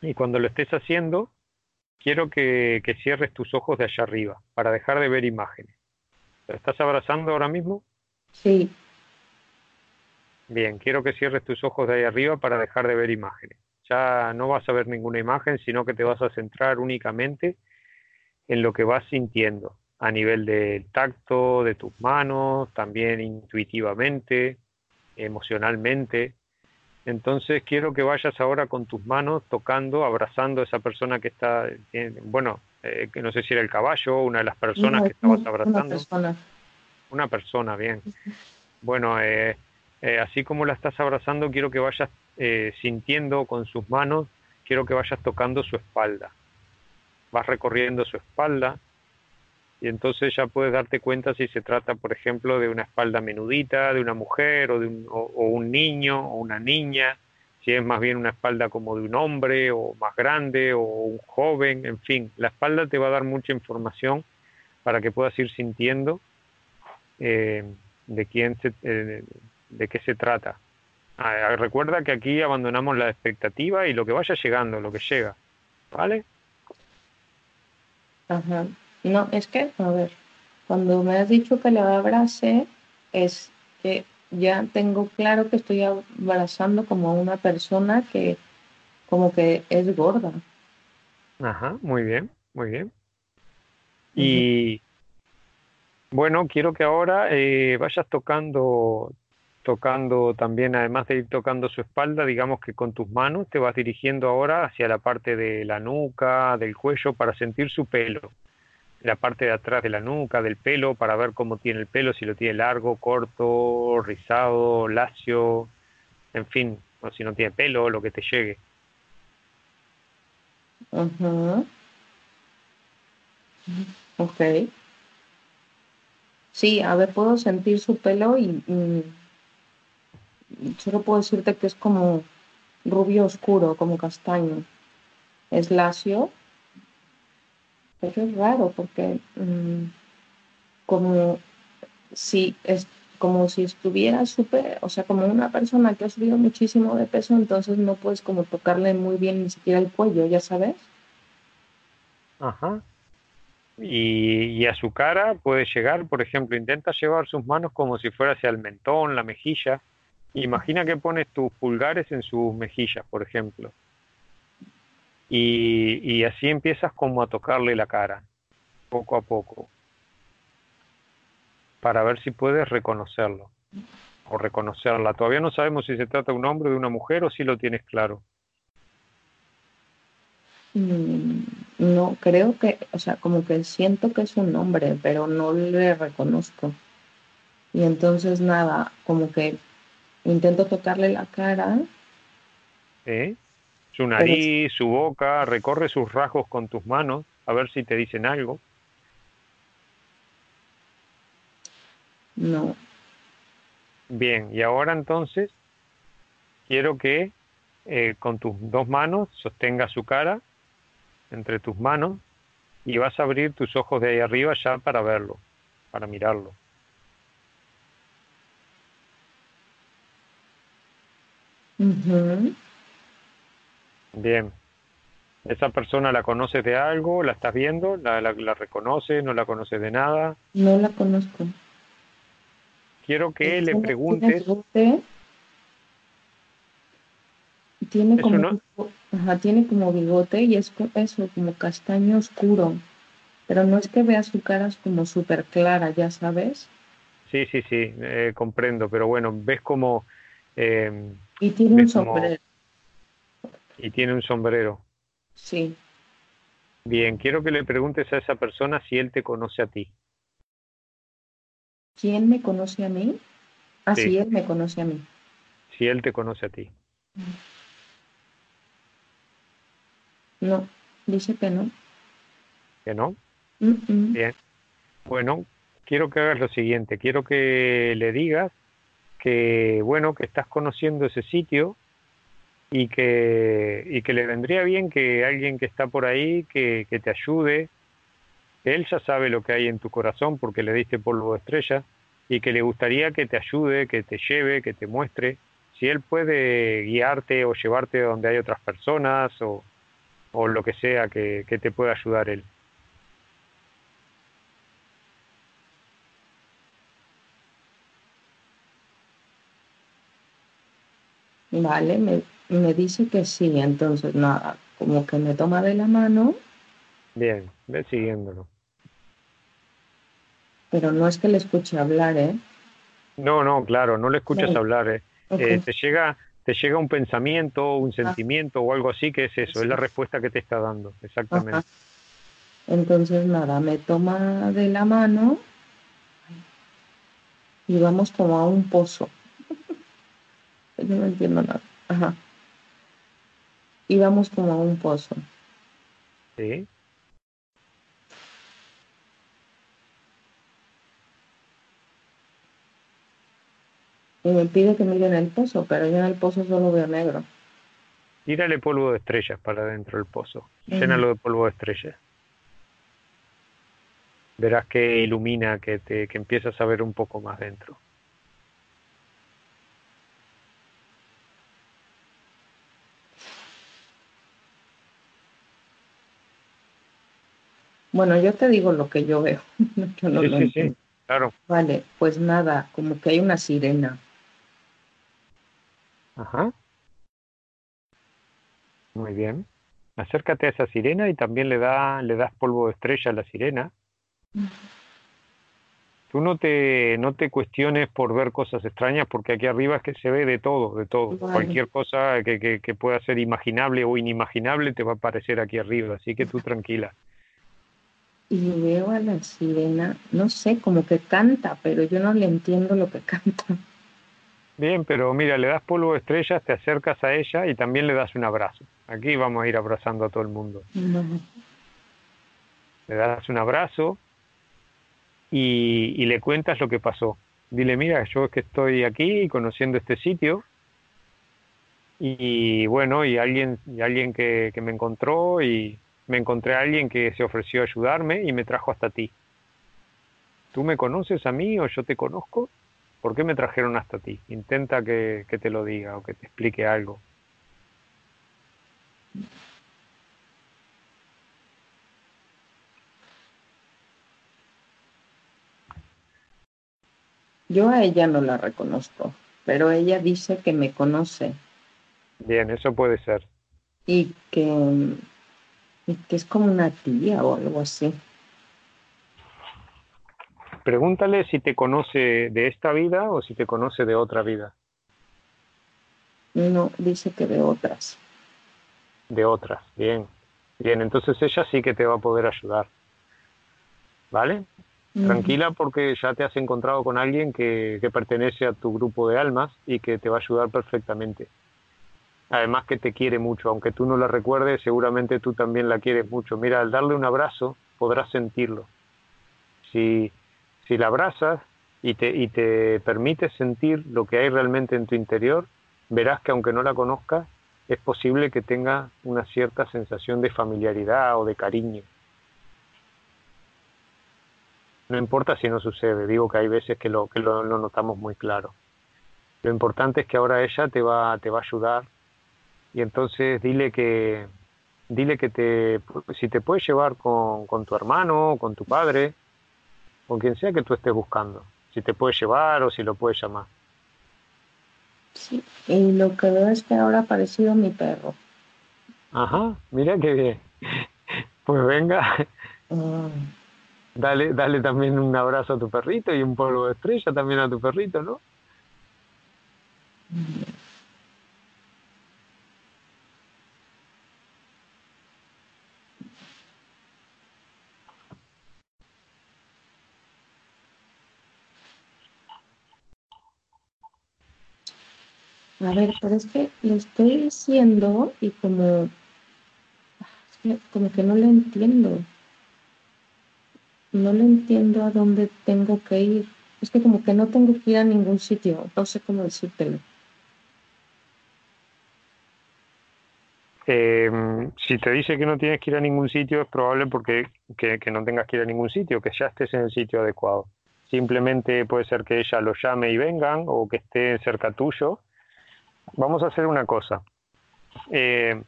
Y cuando lo estés haciendo, quiero que, que, cierres tus ojos de allá arriba para dejar de ver imágenes. ¿Lo estás abrazando ahora mismo? Sí. Bien, quiero que cierres tus ojos de ahí arriba para dejar de ver imágenes. Ya no vas a ver ninguna imagen, sino que te vas a centrar únicamente en lo que vas sintiendo a nivel del tacto, de tus manos, también intuitivamente, emocionalmente. Entonces quiero que vayas ahora con tus manos tocando, abrazando a esa persona que está, bueno, eh, que no sé si era el caballo o una de las personas que estabas abrazando. Una persona. Una persona, bien. Bueno, eh, eh, así como la estás abrazando, quiero que vayas eh, sintiendo con sus manos, quiero que vayas tocando su espalda. Vas recorriendo su espalda y entonces ya puedes darte cuenta si se trata, por ejemplo, de una espalda menudita, de una mujer o de un, o, un niño o una niña, si es más bien una espalda como de un hombre o más grande o un joven, en fin, la espalda te va a dar mucha información para que puedas ir sintiendo eh, de quién se, eh, de qué se trata. Ah, recuerda que aquí abandonamos la expectativa y lo que vaya llegando, lo que llega. ¿Vale? Ajá. No, es que, a ver, cuando me has dicho que le abrace, es que ya tengo claro que estoy abrazando como a una persona que como que es gorda. Ajá, muy bien, muy bien. Y bueno, quiero que ahora eh, vayas tocando tocando también, además de ir tocando su espalda, digamos que con tus manos te vas dirigiendo ahora hacia la parte de la nuca, del cuello, para sentir su pelo. La parte de atrás de la nuca, del pelo, para ver cómo tiene el pelo, si lo tiene largo, corto, rizado, lacio, en fin, o si no tiene pelo, lo que te llegue. Ok. Sí, a ver, puedo sentir su pelo y solo puedo decirte que es como rubio oscuro, como castaño. Es lacio, pero es raro porque mm, como si es como si estuviera súper, o sea, como una persona que ha subido muchísimo de peso, entonces no puedes como tocarle muy bien ni siquiera el cuello, ya sabes. Ajá. Y, y, a su cara puede llegar, por ejemplo, intenta llevar sus manos como si fuera hacia el mentón, la mejilla, Imagina que pones tus pulgares en sus mejillas, por ejemplo. Y, y así empiezas como a tocarle la cara, poco a poco, para ver si puedes reconocerlo o reconocerla. Todavía no sabemos si se trata de un hombre o de una mujer o si lo tienes claro. Mm, no, creo que, o sea, como que siento que es un hombre, pero no le reconozco. Y entonces nada, como que Intento tocarle la cara. ¿Eh? Su nariz, su boca, recorre sus rasgos con tus manos, a ver si te dicen algo. No. Bien, y ahora entonces quiero que eh, con tus dos manos sostengas su cara, entre tus manos y vas a abrir tus ojos de ahí arriba ya para verlo, para mirarlo. Bien. ¿Esa persona la conoces de algo? ¿La estás viendo? ¿La, la, la reconoces? ¿No la conoces de nada? No la conozco. Quiero que le preguntes. Tiene como, tiene como bigote y es eso, como castaño oscuro. Pero no es que veas su cara como súper clara, ya sabes. Sí, sí, sí, eh, comprendo, pero bueno, ves como... Eh, y tiene un sombrero. Y tiene un sombrero. Sí. Bien, quiero que le preguntes a esa persona si él te conoce a ti. ¿Quién me conoce a mí? Ah, sí. él me conoce a mí. Si él te conoce a ti. No, dice que no. ¿Que no? Bien. Bueno, quiero que hagas lo siguiente. Quiero que le digas que, bueno, que estás conociendo ese sitio y que, y que le vendría bien que alguien que está por ahí, que, que te ayude, él ya sabe lo que hay en tu corazón porque le diste polvo de estrella y que le gustaría que te ayude, que te lleve, que te muestre. Si él puede guiarte o llevarte donde hay otras personas o, o lo que sea que, que te pueda ayudar él. Vale, me, me dice que sí, entonces nada, como que me toma de la mano. Bien, ve siguiéndolo. Pero no es que le escuche hablar, ¿eh? No, no, claro, no le escuchas hablar. ¿eh? eh te llega te llega un pensamiento, un ah. sentimiento o algo así que es eso, es la respuesta que te está dando, exactamente. Entonces, nada, me toma de la mano y vamos como a un pozo. Yo no entiendo nada. Ajá íbamos como a un pozo. Sí. Y me pide que mire en el pozo, pero yo en el pozo solo veo negro. Tírale polvo de estrellas para dentro del pozo. Llénalo de polvo de estrellas. Verás que ilumina, que, te, que empiezas a ver un poco más dentro. Bueno, yo te digo lo que yo veo. yo no sí, sí, sí, claro. Vale, pues nada, como que hay una sirena. Ajá. Muy bien. Acércate a esa sirena y también le, da, le das polvo de estrella a la sirena. Tú no te, no te cuestiones por ver cosas extrañas, porque aquí arriba es que se ve de todo, de todo. Cualquier cosa que, que, que pueda ser imaginable o inimaginable te va a aparecer aquí arriba, así que tú tranquila y veo a la sirena, no sé, como que canta, pero yo no le entiendo lo que canta. Bien, pero mira, le das polvo de estrellas, te acercas a ella y también le das un abrazo. Aquí vamos a ir abrazando a todo el mundo. Le das un abrazo y, y, le cuentas lo que pasó. Dile, mira, yo es que estoy aquí conociendo este sitio y bueno, y alguien, y alguien que, que me encontró y, me encontré a alguien que se ofreció a ayudarme y me trajo hasta ti. ¿Tú me conoces a mí o yo te conozco? ¿Por qué me trajeron hasta ti? Intenta que, que te lo diga o que te explique algo. Yo a ella no la reconozco, pero ella dice que me conoce. Bien, eso puede ser. Y que que es como una tía o algo así. Pregúntale si te conoce de esta vida o si te conoce de otra vida. No, dice que de otras. De otras, bien. Bien, entonces ella sí que te va a poder ayudar. ¿Vale? Tranquila porque ya te has encontrado con alguien que, que pertenece a tu grupo de almas y que te va a ayudar perfectamente además que te quiere mucho, aunque tú no la recuerdes, seguramente tú también la quieres mucho. Mira, al darle un abrazo podrás sentirlo. Si, si la abrazas y te, y te permites sentir lo que hay realmente en tu interior, verás que aunque no la conozcas, es posible que tenga una cierta sensación de familiaridad o de cariño. No importa si no sucede, digo que hay veces que lo, que lo, notamos muy claro. Lo importante es que ahora ella te va, te va a ayudar y entonces dile que, dile que te, si te puedes llevar con, con tu hermano, con tu padre, con quien sea que tú estés buscando, si te puedes llevar o si lo puedes llamar. Sí, y lo que veo es que ahora ha aparecido mi perro. Ajá, mira qué bien. Pues venga. Ah. Dale, dale también un abrazo a tu perrito y un polvo de estrella también a tu perrito, ¿no? A ver, pero es que lo estoy diciendo y como, como que no lo entiendo no le entiendo a dónde tengo que ir. Es que como que no tengo que ir a ningún sitio, no sé cómo decírtelo. Em, si te dice que no tienes que ir a ningún sitio, es probable porque que, no tengas que ir a ningún sitio, que ya estés en el sitio adecuado. Simplemente puede ser que ella lo llame y vengan o que esté cerca tuyo. Vamos a hacer una cosa. Eh,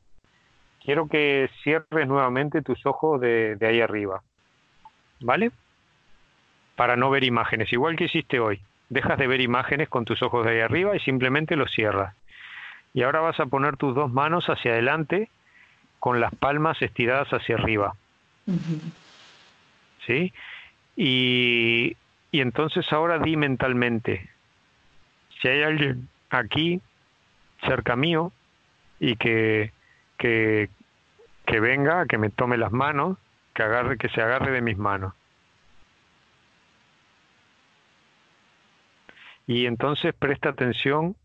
quiero que cierres nuevamente tus ojos de ahí arriba. ¿vale? Para no ver imágenes, igual que hiciste hoy. Dejas de ver imágenes con tus ojos de ahí arriba y simplemente los cierras. Y ahora vas a poner tus dos manos hacia adelante con las palmas estiradas hacia arriba. ¿Sí? Y, y entonces ahora di mentalmente, si hay alguien aquí cerca mío y que, que, que venga, que me tome las manos, que agarre, que se agarre de mis manos. Y entonces presta atención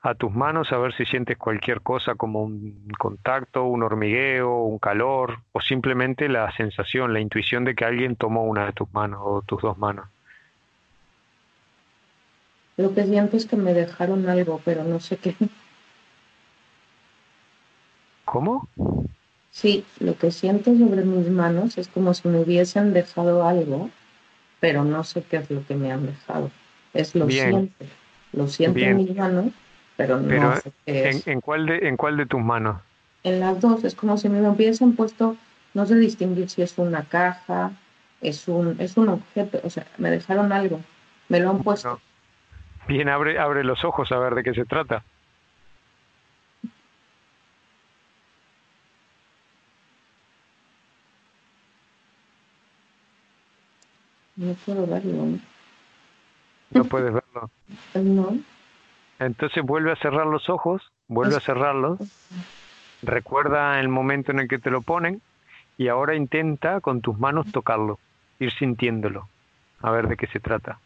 a tus manos a ver si sientes cualquier cosa como un contacto, un hormigueo, un calor o simplemente la sensación, la intuición de que alguien tomó una de tus manos o tus dos manos. Lo que siento es que me dejaron algo, pero no sé qué. ¿Cómo? Sí, lo que siento sobre mis manos es como si me hubiesen dejado algo, pero no sé qué es lo que me han dejado. Es lo siento. Lo siento en mis manos, pero no sé qué es. ¿en, cuál de, ¿En cuál de tus manos? En las dos. Es como si me hubiesen puesto, no sé distinguir si es una caja, es un, es un objeto, o sea, me dejaron algo, me lo han puesto. Bien, abre, abre los ojos a ver de qué se trata. No puedo verlo. No puedes verlo. No. Entonces vuelve a cerrar los ojos, vuelve a cerrarlos. Recuerda el momento en el que te lo ponen y ahora intenta con tus manos tocarlo, ir sintiéndolo, a ver de qué se trata.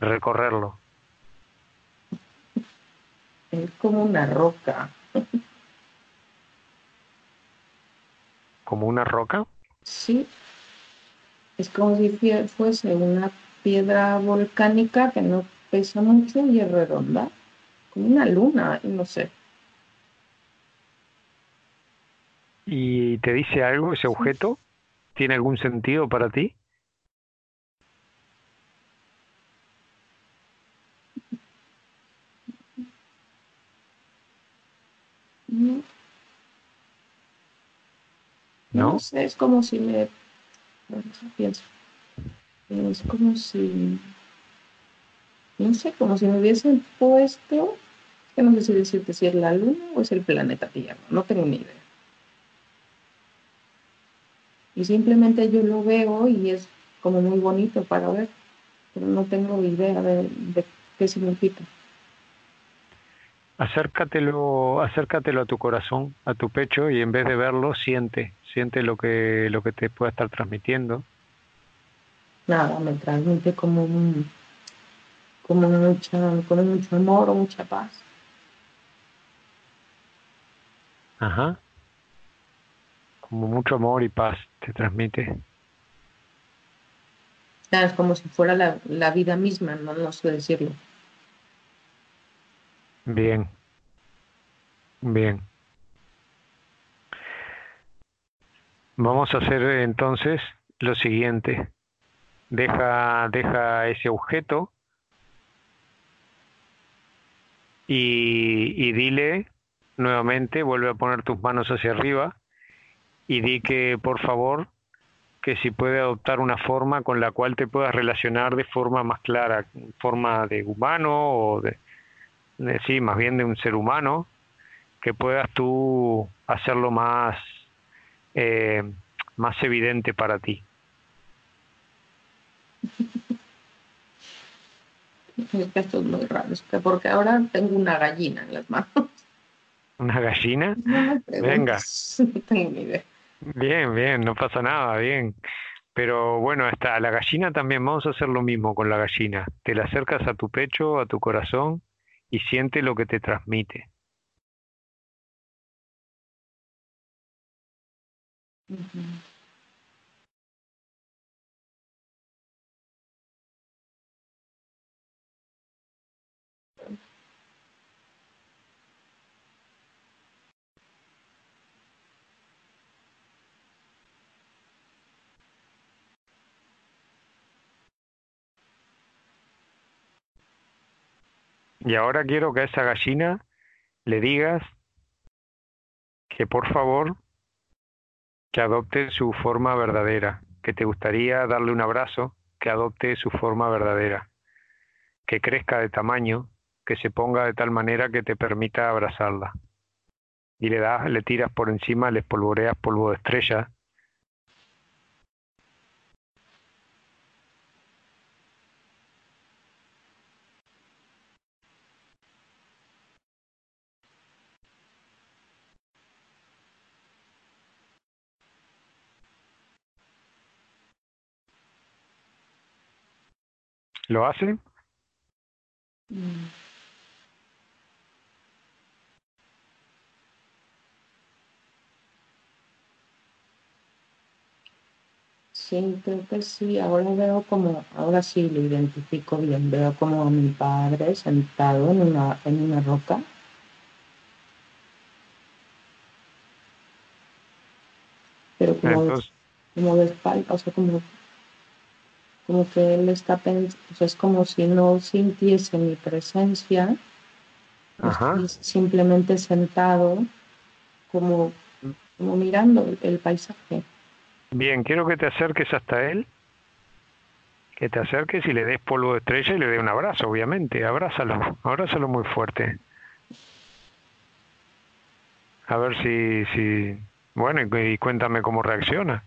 Recorrerlo. Es como una roca. ¿Como una roca? Sí, es como si fuese una piedra volcánica que no pesa mucho y es redonda, como una luna, no sé. ¿Y te dice algo ese objeto? ¿Tiene algún sentido para ti? No. No, sé, es como si me pienso. Es como si, no sé, como si me hubiesen puesto, que no sé si decirte si es la luna o es el planeta Tierra, no tengo ni idea. Y simplemente yo lo veo y es como muy bonito para ver, pero no tengo idea de, de qué significa. Acércatelo, acércatelo a tu corazón, a tu pecho y en vez de verlo, siente, siente lo que, lo que te pueda estar transmitiendo. Nada, me transmite como un, como mucha, como mucho amor o mucha paz. Ajá. Como mucho amor y paz te transmite. es como si fuera la, la vida misma, no, no sé decirlo. Bien. Bien. Vamos a hacer entonces lo siguiente. Deja, deja ese objeto y, y dile nuevamente, vuelve a poner tus manos hacia arriba y di que por favor que si puede adoptar una forma con la cual te puedas relacionar de forma más clara, forma de humano o de, de sí, más bien de un ser humano, que puedas tú hacerlo más eh, más evidente para ti. Esto es muy raro, porque ahora tengo una gallina en las manos. ¿Una gallina? Venga. Bien, bien, no pasa nada, bien. Pero bueno, hasta la gallina también vamos a hacer lo mismo con la gallina. Te la acercas a tu pecho, a tu corazón y siente lo que te transmite. Y ahora quiero que a esa gallina le digas que por favor que adopte su forma verdadera, que te gustaría darle un abrazo, que adopte su forma verdadera, que crezca de tamaño, que se ponga de tal manera que te permita abrazarla. Y le das, le tiras por encima, le espolvoreas polvo de estrella, ¿Lo hace? Sí, creo que sí. Ahora veo como, ahora sí lo identifico bien. Veo como a mi padre sentado en una, en una roca. Pero como, de, como de espalda, o sea, como como que él está pensando, es como si no sintiese mi presencia, simplemente sentado, como, como mirando el, paisaje. Bien, quiero que te acerques hasta él, que te acerques y le des polvo de estrella y le dé un abrazo, obviamente, abrázalo, abrázalo muy fuerte. A ver si, si, bueno, y cuéntame cómo reacciona.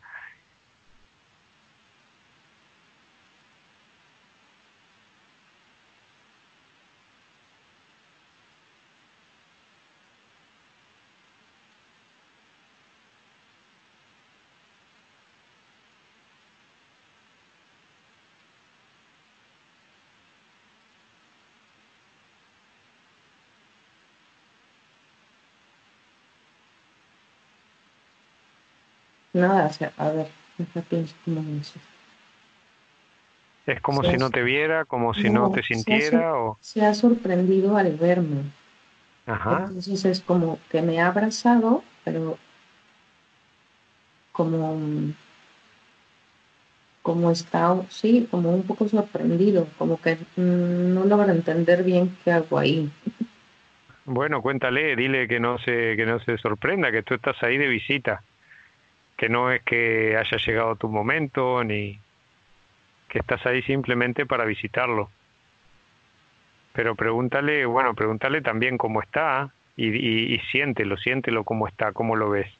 Nada, a ver, pienso Es como si no te viera, como si no, te sintiera se o... Se ha sorprendido al verme. Ajá. Entonces es como que me ha abrazado, pero como como está, sí, como un poco sorprendido, como que no logra entender bien qué hago ahí. Bueno, cuéntale, dile que no se que no se sorprenda, que tú estás ahí de visita que no es que haya llegado tu momento ni que estás ahí simplemente para visitarlo. Pero pregúntale, bueno, pregúntale también cómo está y, y, y siéntelo, siéntelo cómo está, cómo lo ves.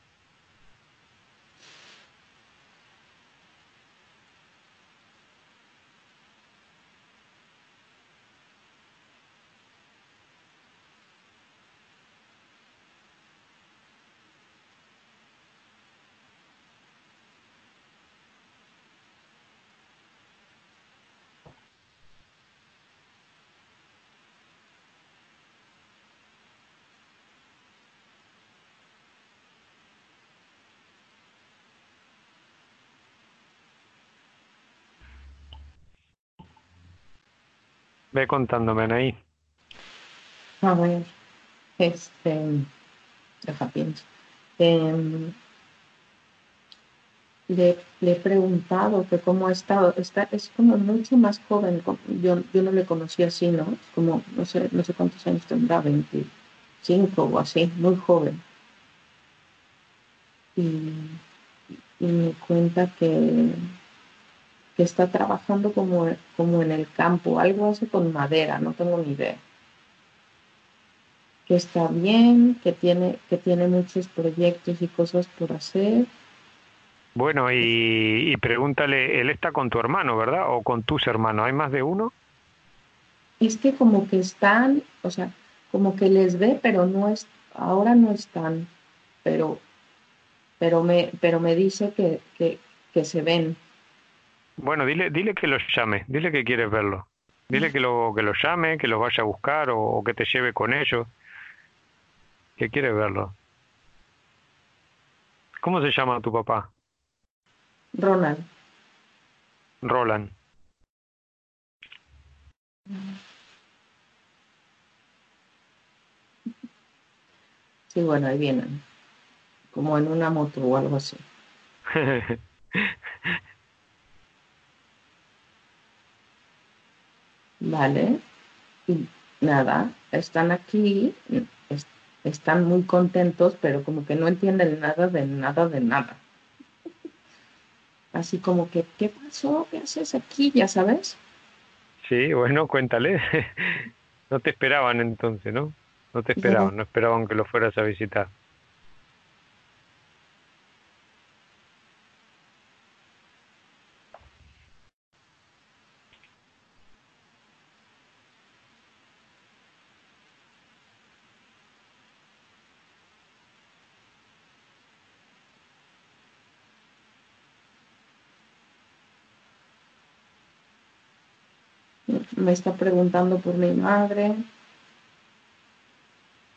Ve contándome, ahí. A ver, este, deja pienso. Em, le, he preguntado que cómo ha estado. Está, es como mucho más joven. Yo, yo no le conocí así, ¿no? Como, no sé, no sé cuántos años tendrá, 25 o así, muy joven. Y, me cuenta que, que está trabajando como, como en el campo, algo hace con madera, no tengo ni idea. Que está bien, que tiene, que tiene muchos proyectos y cosas por hacer bueno, y, pregúntale, él está con tu hermano, ¿verdad? O con tus hermanos, ¿hay más de uno? Es que como que están, o sea, como que les ve, pero no es, ahora no están, pero, pero me, pero me dice que, que, que se ven. Bueno, dile, dile que los llame, dile que quieres verlo. Dile que lo, que lo llame, que los vaya a buscar o, o que te lleve con ellos. Que quiere verlo. ¿Cómo se llama tu papá? Ronald. Roland. Sí, bueno, ahí vienen. Como en una moto o algo así. vale. Y nada, están aquí, están muy contentos, pero como que no entienden nada de nada de nada así como que, ¿qué pasó? ¿Qué haces aquí? Ya sabes. Sí, bueno, cuéntale. no te esperaban entonces, ¿no? No te esperaban, no esperaban que lo fueras a visitar. Me está preguntando por mi madre,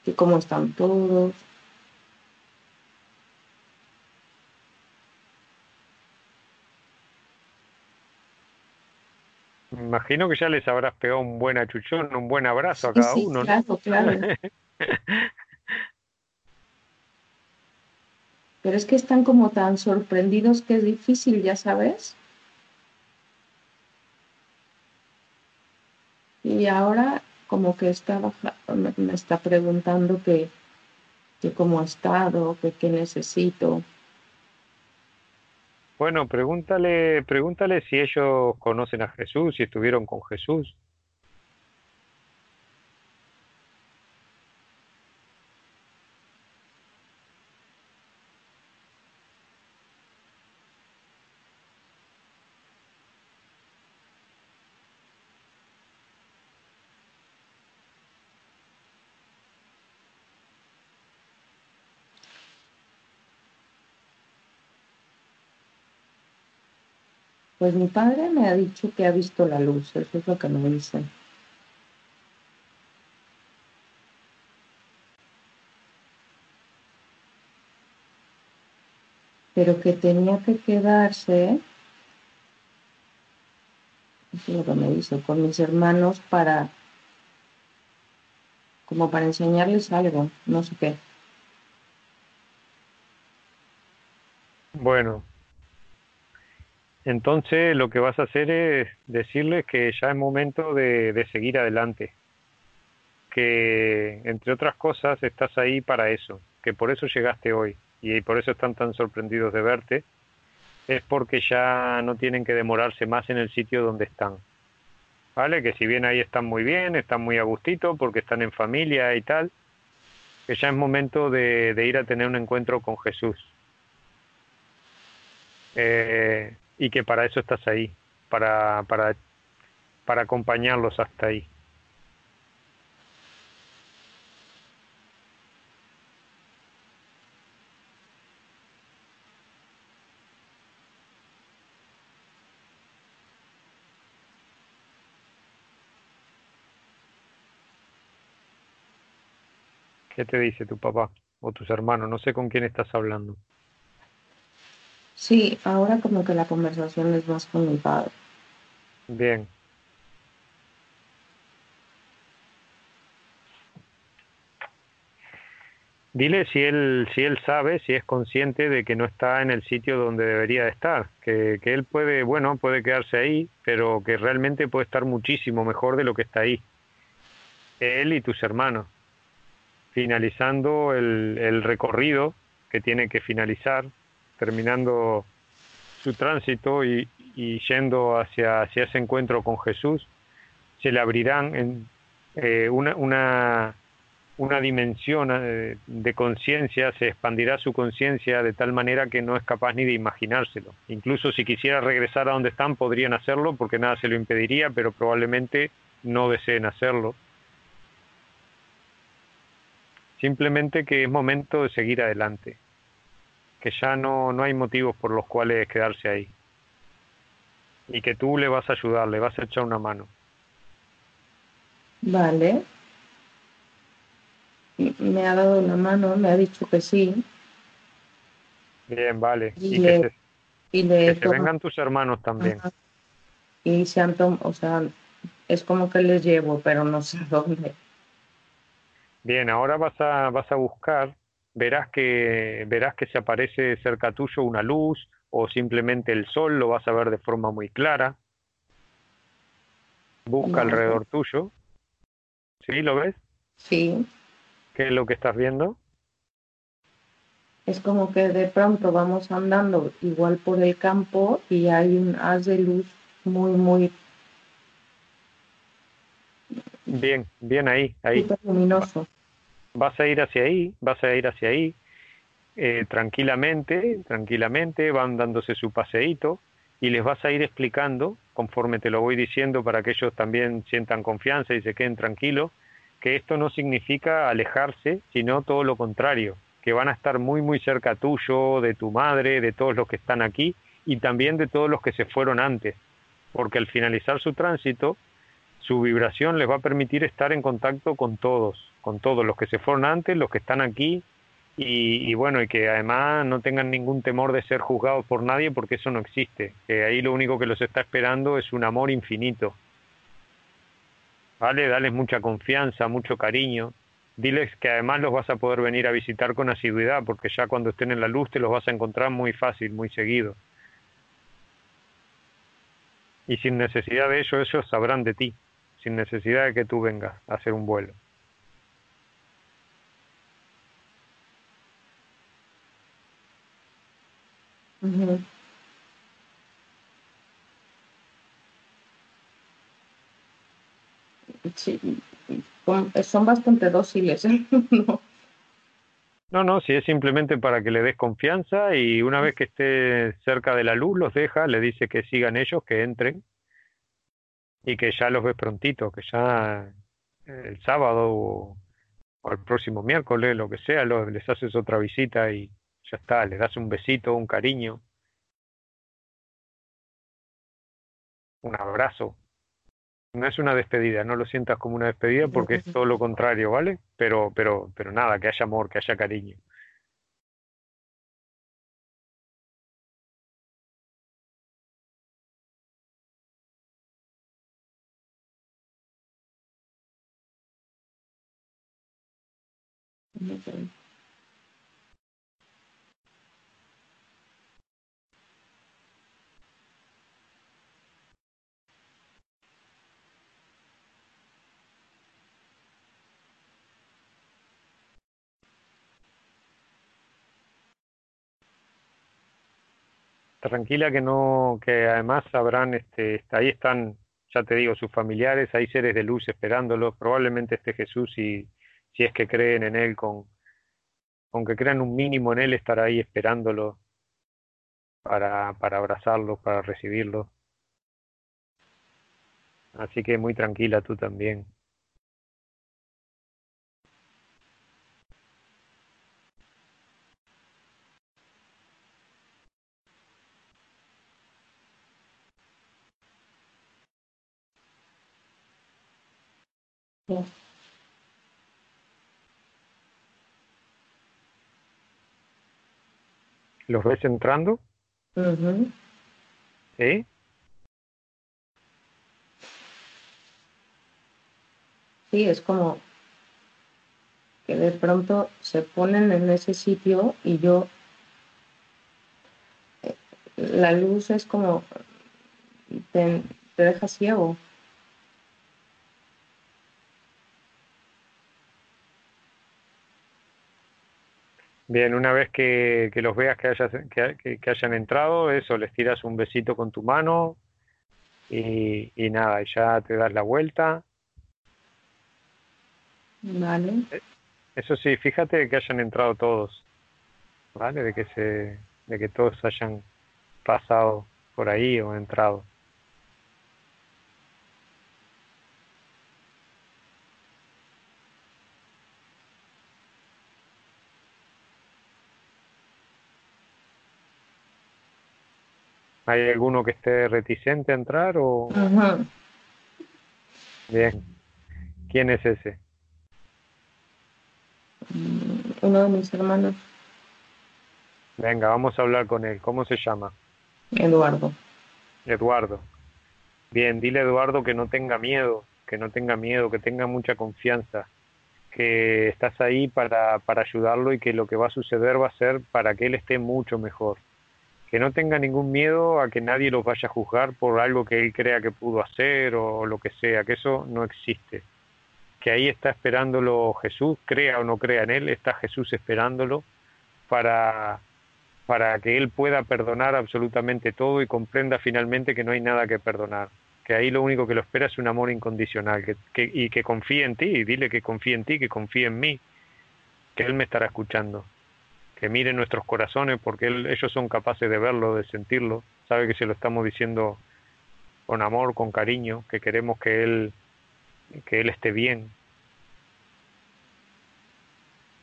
que cómo están todos. Me imagino que ya les habrás pegado un buen achuchón, un buen abrazo a cada uno. Claro, claro. Pero es que están como tan sorprendidos que es difícil, ya sabes. Y ahora como que está me está preguntando que, cómo ha estado, que qué necesito. Bueno, pregúntale, pregúntale si ellos conocen a Jesús, si estuvieron con Jesús. Pues mi padre me ha dicho que ha visto la luz, eso es lo que me dicen. Pero que tenía que quedarse, eso es lo que me dice, con mis hermanos para, como para enseñarles algo, no sé qué. Bueno, entonces lo que vas a hacer es decirles que ya es momento de, seguir adelante, que entre otras cosas estás ahí para eso, que por eso llegaste hoy y por eso están tan sorprendidos de verte, es porque ya no tienen que demorarse más en el sitio donde están. ¿Vale? Que si bien ahí están muy bien, están muy a gustito porque están en familia y tal, que ya es momento de, de ir a tener un encuentro con Jesús. Eh, y que para eso estás ahí, para, para, para acompañarlos hasta ahí. ¿Qué te dice tu papá o tus hermanos? No sé con quién estás hablando. Sí, ahora como que la conversación es más con mi padre. Bien. Dile si él, si él sabe, si es consciente de que no está en el sitio donde debería de estar, que, que él puede, bueno, puede quedarse ahí, pero que realmente puede estar muchísimo mejor de lo que está ahí. Él y tus hermanos, finalizando el, el recorrido que tiene que finalizar, terminando su tránsito y, y yendo hacia, hacia ese encuentro con Jesús, se le abrirán en, eh, una, una una dimensión eh, de conciencia, se expandirá su conciencia de tal manera que no es capaz ni de imaginárselo. Incluso si quisiera regresar a donde están, podrían hacerlo porque nada se lo impediría, pero probablemente no deseen hacerlo. Simplemente que es momento de seguir adelante, que ya no, no hay motivos por los cuales quedarse ahí. Y que tú le vas a ayudar, le vas a echar una mano. Vale, me ha dado la mano, me ha dicho que sí. Bien, vale. Y, le, que, se, vengan tus hermanos también. Y se han o sea, es como que les llevo, pero no sé dónde. Bien, ahora vas a, vas a buscar, verás que, verás que se aparece cerca tuyo una luz o simplemente el sol, lo vas a ver de forma muy clara. Busca alrededor tuyo. ¿Sí? ¿Lo ves? Sí. ¿Qué es lo que estás viendo? Es como que de pronto vamos andando igual por el campo y hay un haz de luz muy, muy... Bien, bien ahí, ahí. luminoso. Vas a ir hacia ahí, vas a ir hacia ahí, eh, tranquilamente, tranquilamente, van dándose su paseíto y les vas a ir explicando, conforme te lo voy diciendo, para que ellos también sientan confianza y se queden tranquilos, que esto no significa alejarse, sino todo lo contrario, que van a estar muy muy cerca tuyo, de tu madre, de todos los que están aquí y también de todos los que se fueron antes, porque al finalizar su tránsito, su vibración les va a permitir estar en contacto con todos, con todos los que se fueron antes, los que están aquí y, bueno, y que además no tengan ningún temor de ser juzgados por nadie porque eso no existe, que ahí lo único que los está esperando es un amor infinito ¿vale? Dales mucha confianza, mucho cariño. Diles que además los vas a poder venir a visitar con asiduidad, porque ya cuando estén en la luz te los vas a encontrar muy fácil, muy seguido. Y sin necesidad de ello, ellos sabrán de ti, sin necesidad de que tú vengas a hacer un vuelo. Sí, son bastante dóciles. ¿no? No, no, si es simplemente para que le des confianza y una vez que esté cerca de la luz los deja, le dice que sigan ellos, que entren y que ya los ves prontito, que ya el sábado o, el próximo miércoles, lo que sea, les haces otra visita y ya está, le das un besito, un cariño, un abrazo no es una despedida, no lo sientas como una despedida porque es todo lo contrario, ¿vale? Pero, pero, pero nada, que haya amor, que haya cariño. Tranquila que no, que además sabrán, este, ahí están, ya te digo, sus familiares, hay seres de luz esperándolos, probablemente esté Jesús y si es que creen en él, con, con que crean un mínimo en él, estará ahí esperándolo para, para abrazarlo, para recibirlo. Así que muy tranquila tú también. ¿Los ves entrando? ¿Sí? Sí, es como que de pronto se ponen en ese sitio y yo, eh, la luz es como, te, te deja ciego. Bien, una vez que, que los veas que, hayas, que, que, hayan entrado, eso, les tiras un besito con tu mano y, y nada, y ya te das la vuelta. Vale. Eso sí, fíjate que hayan entrado todos, ¿vale? De que se, de que todos hayan pasado por ahí o entrado. ¿Hay alguno que esté reticente a entrar o...? Bien. ¿Quién es ese? Mm, uno de mis hermanos. Venga, vamos a hablar con él. ¿Cómo se llama? Eduardo. Eduardo. Bien, dile a Eduardo que no tenga miedo, que no tenga miedo, que tenga mucha confianza, que estás ahí para, para ayudarlo y que lo que va a suceder va a ser para que él esté mucho mejor que no tenga ningún miedo a que nadie los vaya a juzgar por algo que él crea que pudo hacer o lo que sea, que eso no existe. Que ahí está esperándolo Jesús, crea o no crea en él, está Jesús esperándolo para, para que él pueda perdonar absolutamente todo y comprenda finalmente que no hay nada que perdonar. Que ahí lo único que lo espera es un amor incondicional que, que, y que confíe en ti, y dile que confíe en ti, que confíe en mí, que él me estará escuchando que mire nuestros corazones, porque ellos son capaces de verlo, de sentirlo, sabe que se lo estamos diciendo con amor, con cariño, que queremos que él, que él esté bien,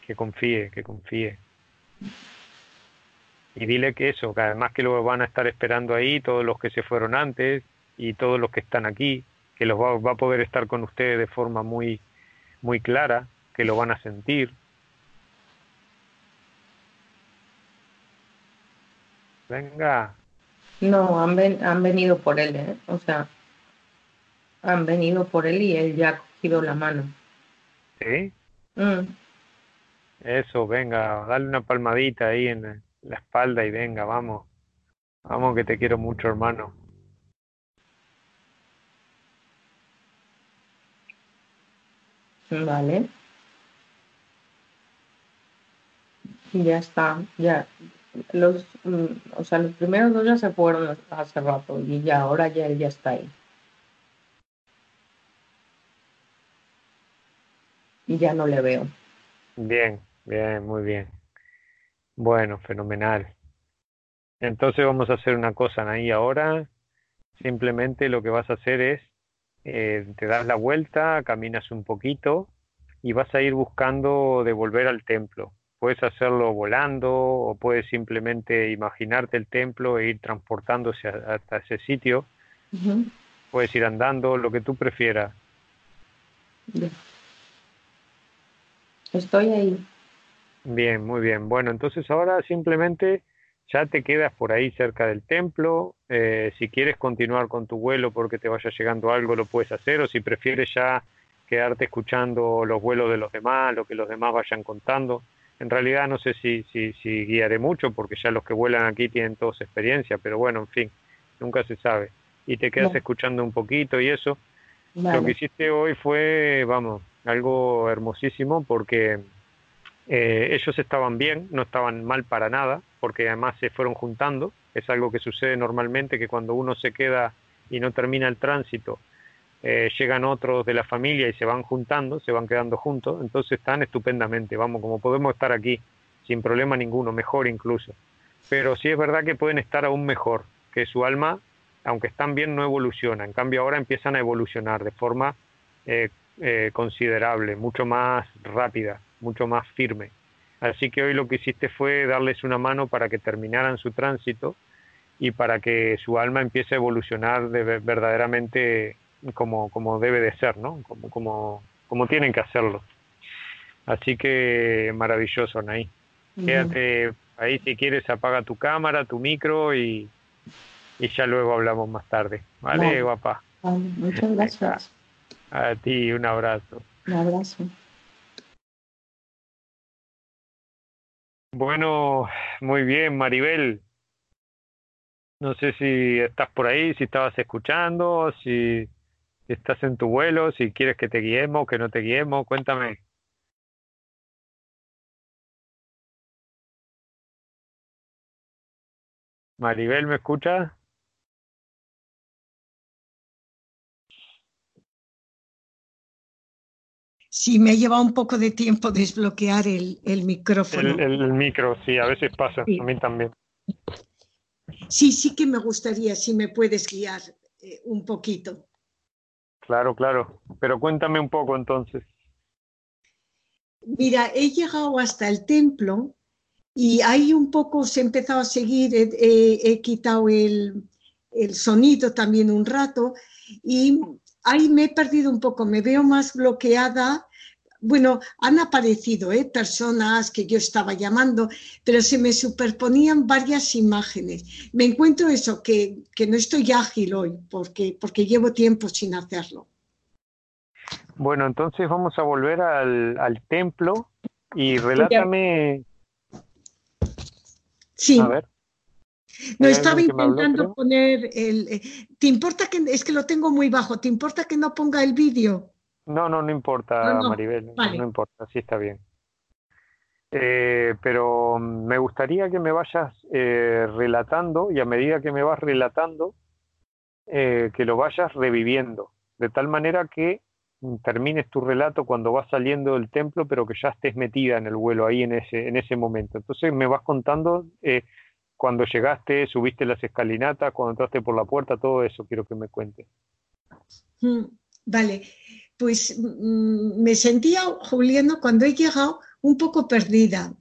que confíe, que confíe. Y dile que eso, que además que lo van a estar esperando ahí, todos los que se fueron antes y todos los que están aquí, que los va, va a poder estar con ustedes de forma muy, muy clara, que lo van a sentir, Venga. No, han, ven, han venido por él, ¿eh? O sea, han venido por él y él ya ha cogido la mano. ¿Sí? Mm. Eso, venga, dale una palmadita ahí en la espalda y venga, vamos. Vamos que te quiero mucho, hermano. Vale. Ya está, ya los, mm, o sea, los primeros dos ya se fueron hace rato y ya ahora ya él ya está ahí. Y ya no le veo. Bien, bien, muy bien. Bueno, fenomenal. Entonces vamos a hacer una cosa, ahí ahora simplemente lo que vas a hacer es, eh, te das la vuelta, caminas un poquito y vas a ir buscando de volver al templo puedes hacerlo volando o puedes simplemente imaginarte el templo e ir transportándose hasta ese sitio. Puedes ir andando, lo que tú prefieras. Estoy ahí. Bien, muy bien. Bueno, entonces ahora simplemente ya te quedas por ahí cerca del templo. Eh, si quieres continuar con tu vuelo porque te vaya llegando algo, lo puedes hacer. O si prefieres ya quedarte escuchando los vuelos de los demás, lo que los demás vayan contando en realidad no sé si, si, si guiaré mucho porque ya los que vuelan aquí tienen todos experiencia, pero bueno, en fin, nunca se sabe. Y te quedas escuchando un poquito y eso. Lo que hiciste hoy fue, vamos, algo hermosísimo porque eh, ellos estaban bien, no estaban mal para nada, porque además se fueron juntando. Es algo que sucede normalmente que cuando uno se queda y no termina el tránsito, eh, llegan otros de la familia y se van juntando, se van quedando juntos, entonces están estupendamente, vamos, como podemos estar aquí, sin problema ninguno, mejor incluso. Pero sí es verdad que pueden estar aún mejor, que su alma, aunque están bien, no evoluciona, en cambio ahora empiezan a evolucionar de forma eh, eh, considerable, mucho más rápida, mucho más firme. Así que hoy lo que hiciste fue darles una mano para que terminaran su tránsito y para que su alma empiece a evolucionar de verdaderamente como, como debe de ser, ¿no? Como, como, como tienen que hacerlo. Así que maravilloso, Anaí. Quédate ahí si quieres, apaga tu cámara, tu micro y, y ya luego hablamos más tarde. ¿Vale, guapa? muchas gracias. A ti, un abrazo. Un abrazo. Bueno, muy bien, Maribel. No sé si estás por ahí, si estabas escuchando, si estás en tu vuelo, si quieres que te guiemos, que no te guiemos, cuéntame. Maribel, ¿me escucha? Sí, me ha llevado un poco de tiempo desbloquear el, el micrófono. El, micro, sí, a veces pasa, a mí también. Sí, sí que me gustaría si me puedes guiar eh, un poquito. Claro, claro, pero cuéntame un poco entonces. Mira, he llegado hasta el templo y ahí un poco se ha empezado a seguir, he, quitado el, el sonido también un rato y ahí me he perdido un poco, me veo más bloqueada. Bueno, han aparecido ¿eh? personas que yo estaba llamando, pero se me superponían varias imágenes. Me encuentro eso, que, no estoy ágil hoy, porque, porque llevo tiempo sin hacerlo. Bueno, entonces vamos a volver al, templo y relátame. Sí. A ver. No, estaba intentando poner el... Eh, ¿Te importa que... Es que lo tengo muy bajo. ¿Te importa que no ponga el vídeo? No, no, no importa, Maribel. No importa, sí está bien. Eh, pero me gustaría que me vayas eh, relatando y a medida que me vas relatando, que lo vayas reviviendo, de tal manera que termines tu relato cuando vas saliendo del templo, pero que ya estés metida en el vuelo ahí en ese, en ese momento. Entonces me vas contando cuando llegaste, subiste las escalinatas, cuando entraste por la puerta, todo eso quiero que me cuentes. Mm, vale, pues mm, me sentía, Juliano, cuando he llegado un poco perdida.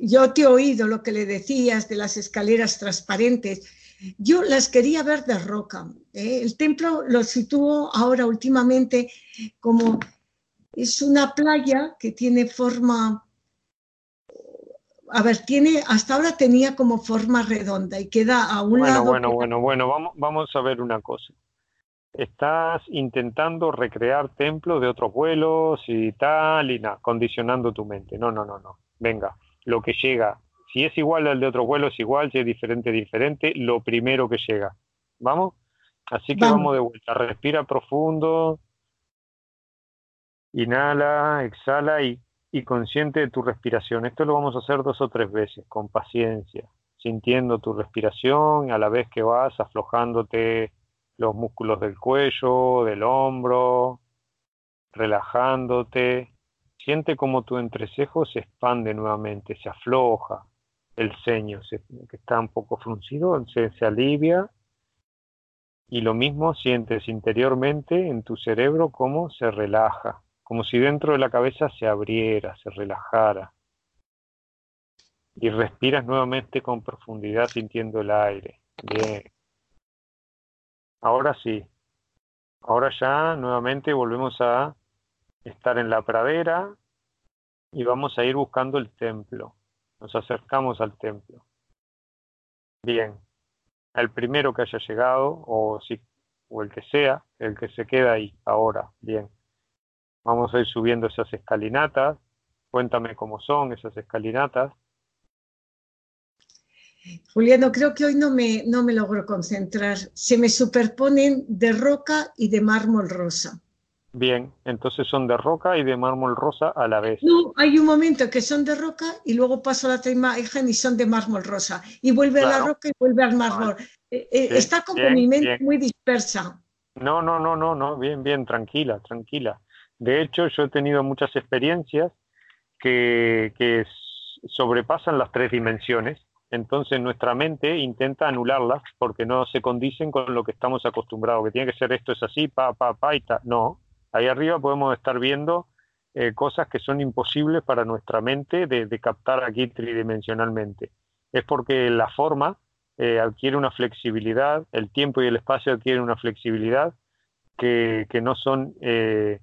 yo te he oído lo que le decías de las escaleras transparentes. Yo las quería ver de roca. ¿eh? El templo lo sitúo ahora últimamente como es una playa que tiene forma a ver, tiene, hasta ahora tenía como forma redonda y queda a un bueno, lado. Bueno, bueno, bueno, vamos, vamos a ver una cosa. Estás intentando recrear templos de otros vuelos y tal, y nada, condicionando tu mente. No, no, no, no. Venga, lo que llega. Si es igual al de otros vuelos, es igual, si es diferente, diferente, lo primero que llega. ¿Vamos? Así que vamos de vuelta. Respira profundo. Inhala, exhala y y consciente de tu respiración. Esto lo vamos a hacer dos o tres veces, con paciencia, sintiendo tu respiración a la vez que vas aflojándote los músculos del cuello, del hombro, relajándote. Siente como tu entrecejo se expande nuevamente, se afloja el ceño, que está un poco fruncido, se, se alivia. Y lo mismo sientes interiormente en tu cerebro como se relaja como si dentro de la cabeza se abriera, se relajara. Y respiras nuevamente con profundidad sintiendo el aire. Bien. Ahora sí. Ahora ya nuevamente volvemos a estar en la pradera y vamos a ir buscando el templo. Nos acercamos al templo. Bien. El primero que haya llegado, o, si, o el que sea, el que se queda ahí, ahora. Bien. Vamos a ir subiendo esas escalinatas. Cuéntame cómo son esas escalinatas. Juliano, creo que hoy no me, no me logro concentrar. Se me superponen de roca y de mármol rosa. Bien, entonces son de roca y de mármol rosa a la vez. No, hay un momento que son de roca y luego paso a la otra imagen y son de mármol rosa. Y vuelve a la roca y vuelve al mármol. Eh, eh, está como mi mente muy dispersa. No, no, no, no, no, bien, bien, tranquila, tranquila. De hecho, yo he tenido muchas experiencias que, sobrepasan las tres dimensiones. Entonces nuestra mente intenta anularlas porque no se condicen con lo que estamos acostumbrados, que tiene que ser esto es así, pa, pa, pa y ta. No, ahí arriba podemos estar viendo eh, cosas que son imposibles para nuestra mente de, captar aquí tridimensionalmente. Es porque la forma eh, adquiere una flexibilidad, el tiempo y el espacio adquieren una flexibilidad que, no son eh,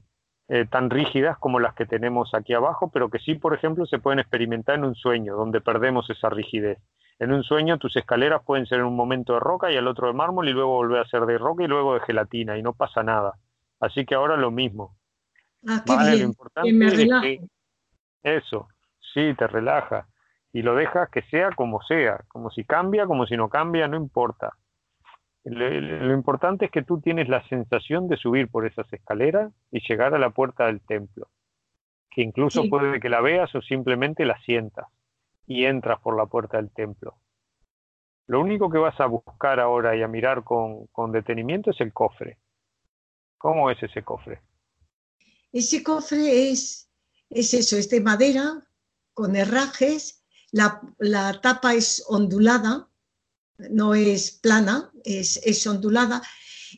eh, tan rígidas como las que tenemos aquí abajo, pero que sí, por ejemplo, se pueden experimentar en un sueño, donde perdemos esa rigidez. En un sueño tus escaleras pueden ser en un momento de roca y al otro de mármol y luego volver a ser de roca y luego de gelatina y no pasa nada. Así que ahora lo mismo. Ah, qué bien. Lo importante es eso, sí, te relaja. Y lo dejas que sea como sea, como si cambia, como si no cambia, no importa. Lo, importante es que tú tienes la sensación de subir por esas escaleras y llegar a la puerta del templo, que incluso puede que la veas o simplemente la sientas y entras por la puerta del templo. Lo único que vas a buscar ahora y a mirar con, con detenimiento es el cofre. ¿Cómo es ese cofre? Ese cofre es, es eso, es de madera, con herrajes, la, la tapa es ondulada, no es plana, es, es ondulada,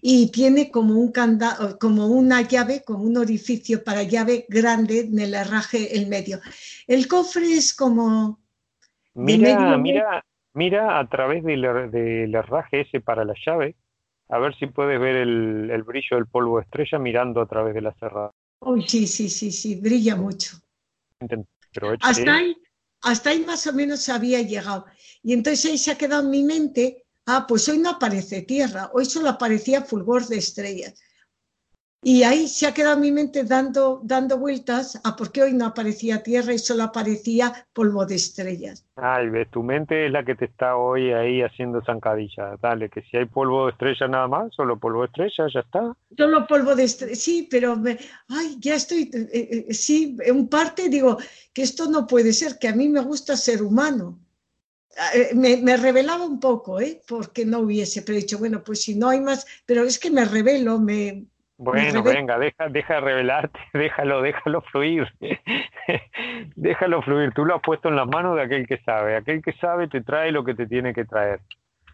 y tiene como, un candado, como una llave, como un orificio para llave grande en el herraje en medio. El cofre es como... Mira, mira, mira a través del, del herraje ese para la llave, a ver si puedes ver el, el brillo del polvo de estrella mirando a través de la cerrada. Oh, sí, sí, sí, sí, brilla mucho. hasta, ahí, hasta ahí más o menos había llegado. Y entonces ahí se ha quedado en mi mente, ah, pues hoy no aparece tierra, hoy solo aparecía fulgor de estrellas. Y ahí se ha quedado mi mente dando, dando vueltas a por qué hoy no aparecía tierra y solo aparecía polvo de estrellas. Ay, ves, tu mente es la que te está hoy ahí haciendo zancadilla. Dale, que si hay polvo de estrella nada más, solo polvo de estrella, ya está. Solo polvo de estrella, sí, pero me, ay, ya estoy, eh, eh, eh, sí, en parte digo que esto no puede ser, que a mí me gusta ser humano. Ah, me, me, revelaba un poco, ¿eh? porque no hubiese, pero he dicho, bueno, pues si no hay más, pero es que me revelo, me, bueno, venga, deja, deja de revelarte, déjalo, déjalo fluir. déjalo fluir. Tú lo has puesto en las manos de aquel que sabe. Aquel que sabe te trae lo que te tiene que traer.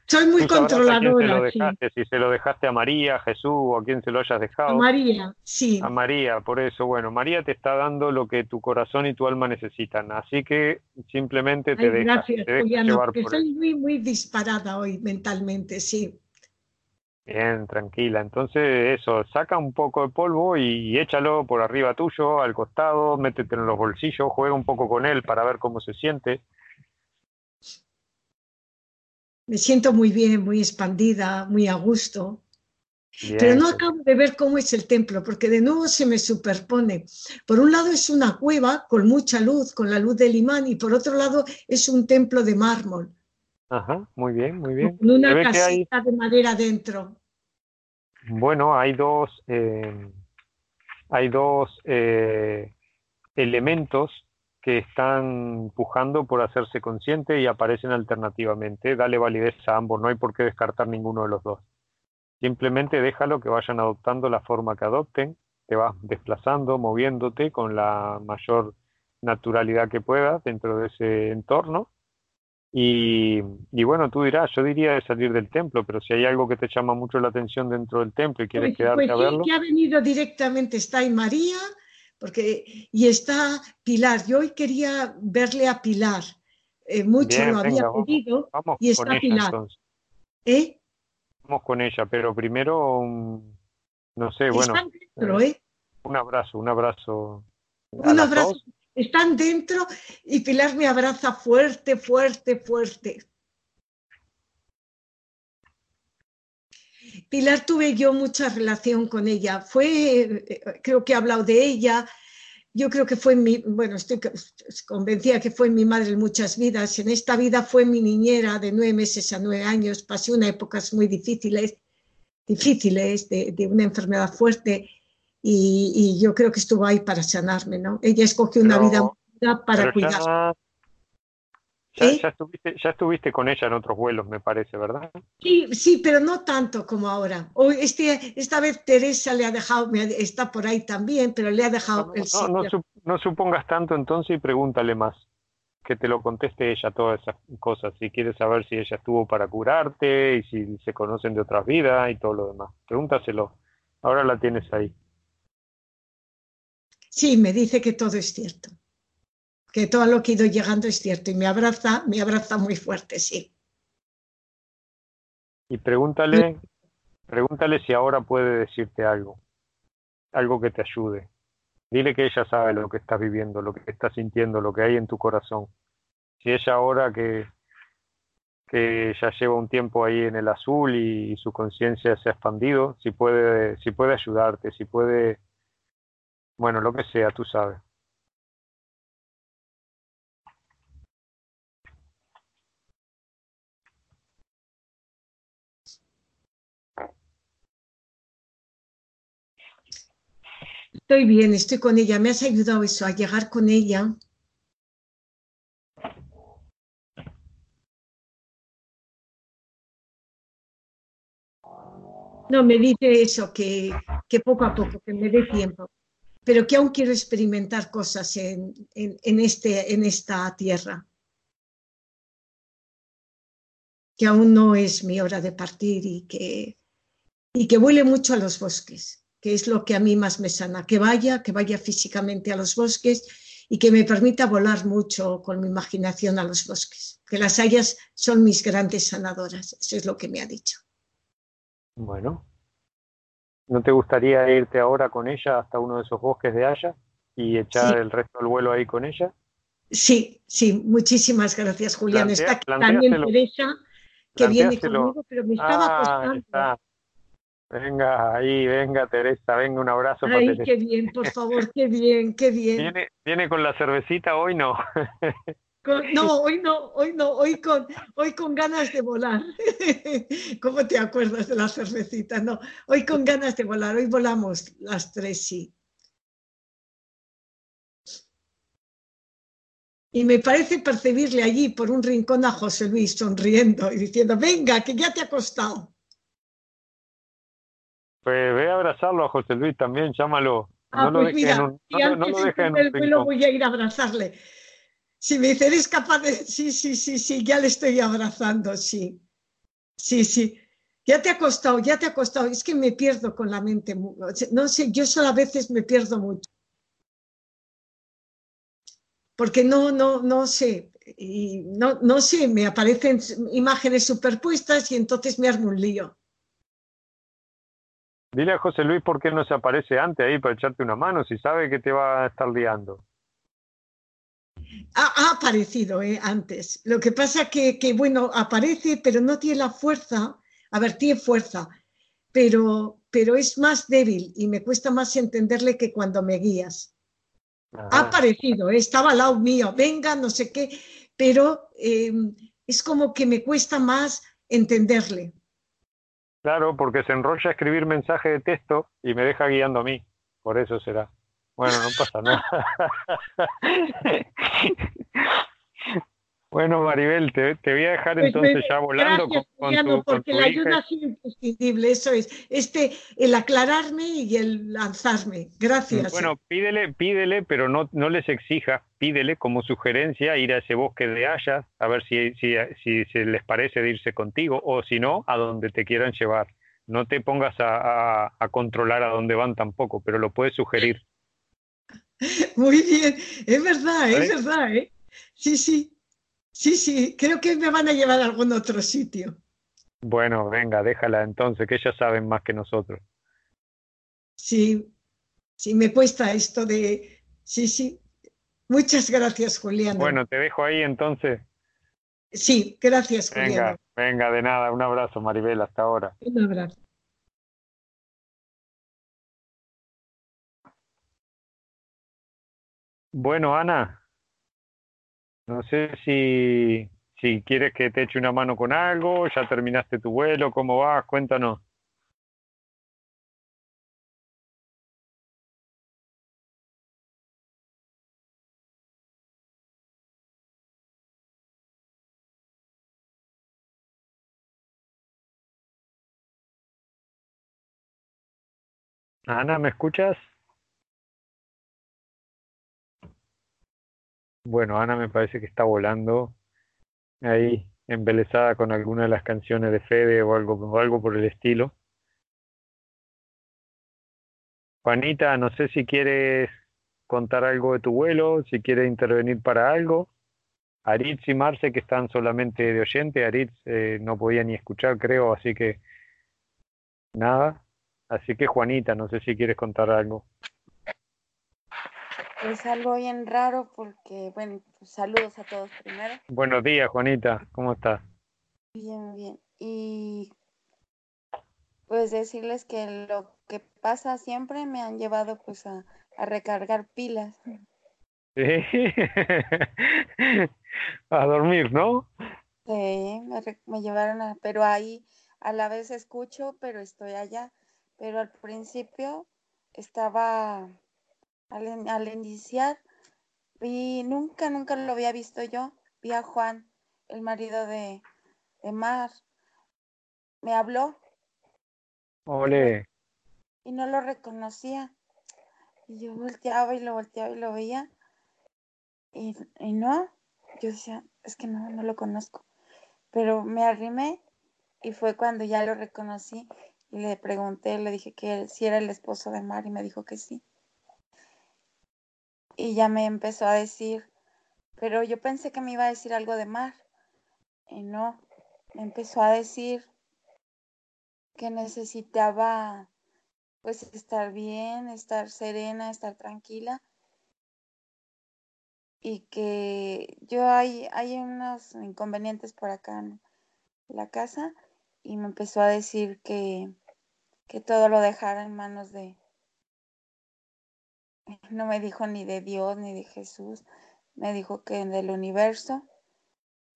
Soy muy controladora. Si se lo dejaste a María, a Jesús o a quien se lo hayas dejado. A María, sí. A María, por eso, bueno, María te está dando lo que tu corazón y tu alma necesitan. Así que simplemente te deja. Gracias, te llevar porque soy muy, muy disparada hoy mentalmente, sí. Bien, tranquila. Entonces, eso, saca un poco de polvo y échalo por arriba tuyo, al costado, métete en los bolsillos, juega un poco con él para ver cómo se siente. Me siento muy bien, muy expandida, muy a gusto. Pero no acabo de ver cómo es el templo, porque de nuevo se me superpone. Por un lado es una cueva con mucha luz, con la luz del imán, y por otro lado es un templo de mármol. Ajá, muy bien, muy bien. Con una casita de madera dentro. Bueno, hay dos, eh, hay dos eh, elementos que están empujando por hacerse consciente y aparecen alternativamente. Dale validez a ambos, no hay por qué descartar ninguno de los dos. Simplemente déjalo que vayan adoptando la forma que adopten, te vas desplazando, moviéndote con la mayor naturalidad que puedas dentro de ese entorno y, bueno, tú dirás, yo diría de salir del templo, pero si hay algo que te llama mucho la atención dentro del templo y quieres pues, quedarte pues a verlo. que ha venido directamente, está ahí María, porque, y está Pilar. Yo hoy quería verle a Pilar. Eh, mucho lo había pedido y está Pilar. ¿Eh? Vamos con ella, pero primero, no sé, bueno. Dentro, eh, ¿eh? Un abrazo, un abrazo. Un abrazo están dentro y Pilar me abraza fuerte, fuerte, fuerte. Pilar tuve yo mucha relación con ella. Fue, creo que he hablado de ella. Yo creo que fue mi, bueno, estoy convencida que fue mi madre en muchas vidas. En esta vida fue mi niñera de nueve meses a nueve años. Pasé unas épocas muy difíciles, difíciles de una enfermedad fuerte y, yo creo que estuvo ahí para sanarme, ¿no? Ella escogió una vida para cuidar. ¿Eh? Ya, estuviste, ya, estuviste, con ella en otros vuelos, me parece, ¿verdad? Sí, sí, pero no tanto como ahora. Hoy, este, esta vez Teresa le ha dejado, está por ahí también, pero le ha dejado no, el no, no, supongas tanto entonces y pregúntale más. Que te lo conteste ella todas esas cosas. Si quieres saber si ella estuvo para curarte y si se conocen de otras vidas y todo lo demás. Pregúntaselo. Ahora la tienes ahí. Sí, me dice que todo es cierto, que todo lo que ha ido llegando es cierto y me abraza, me abraza muy fuerte, sí. Y pregúntale, pregúntale si ahora puede decirte algo, algo que te ayude. Dile que ella sabe lo que estás viviendo, lo que estás sintiendo, lo que hay en tu corazón. Si ella ahora que, que ya lleva un tiempo ahí en el azul y, y su conciencia se ha expandido, si puede, si puede ayudarte, si puede bueno, lo que sea, tú sabes. Estoy bien, estoy con ella. Me has ayudado eso, a llegar con ella. No, me dice eso, que, que poco a poco, que me dé tiempo pero que aún quiero experimentar cosas en, en, este, en esta tierra. Que aún no es mi hora de partir y que, y que vuele mucho a los bosques, que es lo que a mí más me sana, que vaya, que vaya físicamente a los bosques y que me permita volar mucho con mi imaginación a los bosques, que las hayas son mis grandes sanadoras, eso es lo que me ha dicho. Bueno, ¿no te gustaría irte ahora con ella hasta uno de esos bosques de Haya y echar Sí. el resto del vuelo ahí con ella? Sí, sí, muchísimas gracias, Julián. Plantea- Está aquí también. Teresa, que viene conmigo, pero me estaba Ah, está. Venga, ahí, venga Teresa, venga, un abrazo para Ay, Teresa. qué bien, por favor, qué bien, qué bien. ¿Viene, ¿Viene con la cervecita hoy no? Con- no, hoy no, hoy no, hoy con, hoy con ganas de volar. ¿Cómo te acuerdas de la cervecita? No, hoy con ganas de volar, hoy volamos las tres, sí. Y me parece percibirle allí por un rincón a José Luis sonriendo y diciendo, venga, que ya te ha costado. Pues ve a abrazarlo a José Luis también, llámalo. Ah, no lo pues dejes mira, en un, y no, lo- no antes lo de dejes en un el vuelo rincón. voy a ir a abrazarle. Si me dice, eres capaz de... Sí, sí, sí, sí, ya le estoy abrazando, sí. Sí, sí. Ya te ha costado, ya te ha costado. Es que me pierdo con la mente. No sé, yo solo a veces me pierdo mucho. Porque no, no, no sé. Y no, no sé, me aparecen imágenes superpuestas y entonces me armo un lío. Dile a José Luis por qué no se aparece antes ahí para echarte una mano, si sabe que te va a estar liando. Ha, ha aparecido eh, antes. Lo que pasa que, que, bueno, aparece, pero no tiene la fuerza. A ver, tiene fuerza, pero, pero es más débil y me cuesta más entenderle que cuando me guías. Ha aparecido, eh, estaba al lado mío, venga, no sé qué, pero eh, es como que me cuesta más entenderle. Claro, porque se enrolla a escribir mensaje de texto y me deja guiando a mí. Por eso será. Bueno, no pasa nada. Bueno, Maribel, te, te voy a dejar Pues entonces me- ya volando Gracias, con, con Juliano, tu, con porque tu la hija. ayuda ha sido imprescindible, eso es. Este, el aclararme y el lanzarme. Gracias. Bueno, pídele, pídele, pero no, no les exija, pídele como sugerencia ir a ese bosque de hayas, a ver si, si, si, si les parece de irse contigo, o si no, a donde te quieran llevar. No te pongas a, a, a controlar a dónde van tampoco, pero lo puedes sugerir. Muy bien, es verdad, es verdad, ¿eh? Sí, sí, sí, sí, creo que me van a llevar a algún otro sitio. Bueno, venga, déjala entonces, que ellas saben más que nosotros. Sí, sí, me cuesta esto de... Sí, sí. Muchas gracias, Juliano. Bueno, te dejo ahí entonces. Sí, gracias, Juliano. Venga, venga, de nada, un abrazo, Maribel, hasta ahora. Un abrazo. Bueno, Ana, no sé si, si quieres que te eche una mano con algo, ya terminaste tu vuelo, ¿cómo vas? Cuéntanos. Ana, ¿me escuchas? Bueno, Ana me parece que está volando ahí, embelesada con alguna de las canciones de Fede o algo, o algo por el estilo. Juanita, no sé si quieres contar algo de tu vuelo, si quieres intervenir para algo. Aritz y Marce, que están solamente de oyente, Aritz eh, no podía ni escuchar, creo, así que nada. Así que Juanita, no sé si quieres contar algo. Es algo bien raro porque, bueno, pues saludos a todos primero. Buenos días, Juanita, ¿cómo estás? Bien, bien. Y pues decirles que lo que pasa siempre me han llevado pues a, a recargar pilas. Sí. A dormir, ¿no? Sí, me, me llevaron a, pero ahí a la vez escucho, pero estoy allá. Pero al principio estaba al, al iniciar, vi, nunca, nunca lo había visto yo, vi a Juan, el marido de, de Mar, me habló Ole, y no lo reconocía. Y yo volteaba y lo volteaba y lo veía. Y, y no, yo decía, es que no, no lo conozco. Pero me arrimé y fue cuando ya lo reconocí y le pregunté, le dije que si era el esposo de Mar y me dijo que sí. Y ya me empezó a decir, pero yo pensé que me iba a decir algo de Mar. Y no, me empezó a decir que necesitaba pues estar bien, estar serena, estar tranquila y que yo hay, hay unos inconvenientes por acá en la casa y me empezó a decir que, que todo lo dejara en manos de, no me dijo ni de Dios ni de Jesús, me dijo que del universo,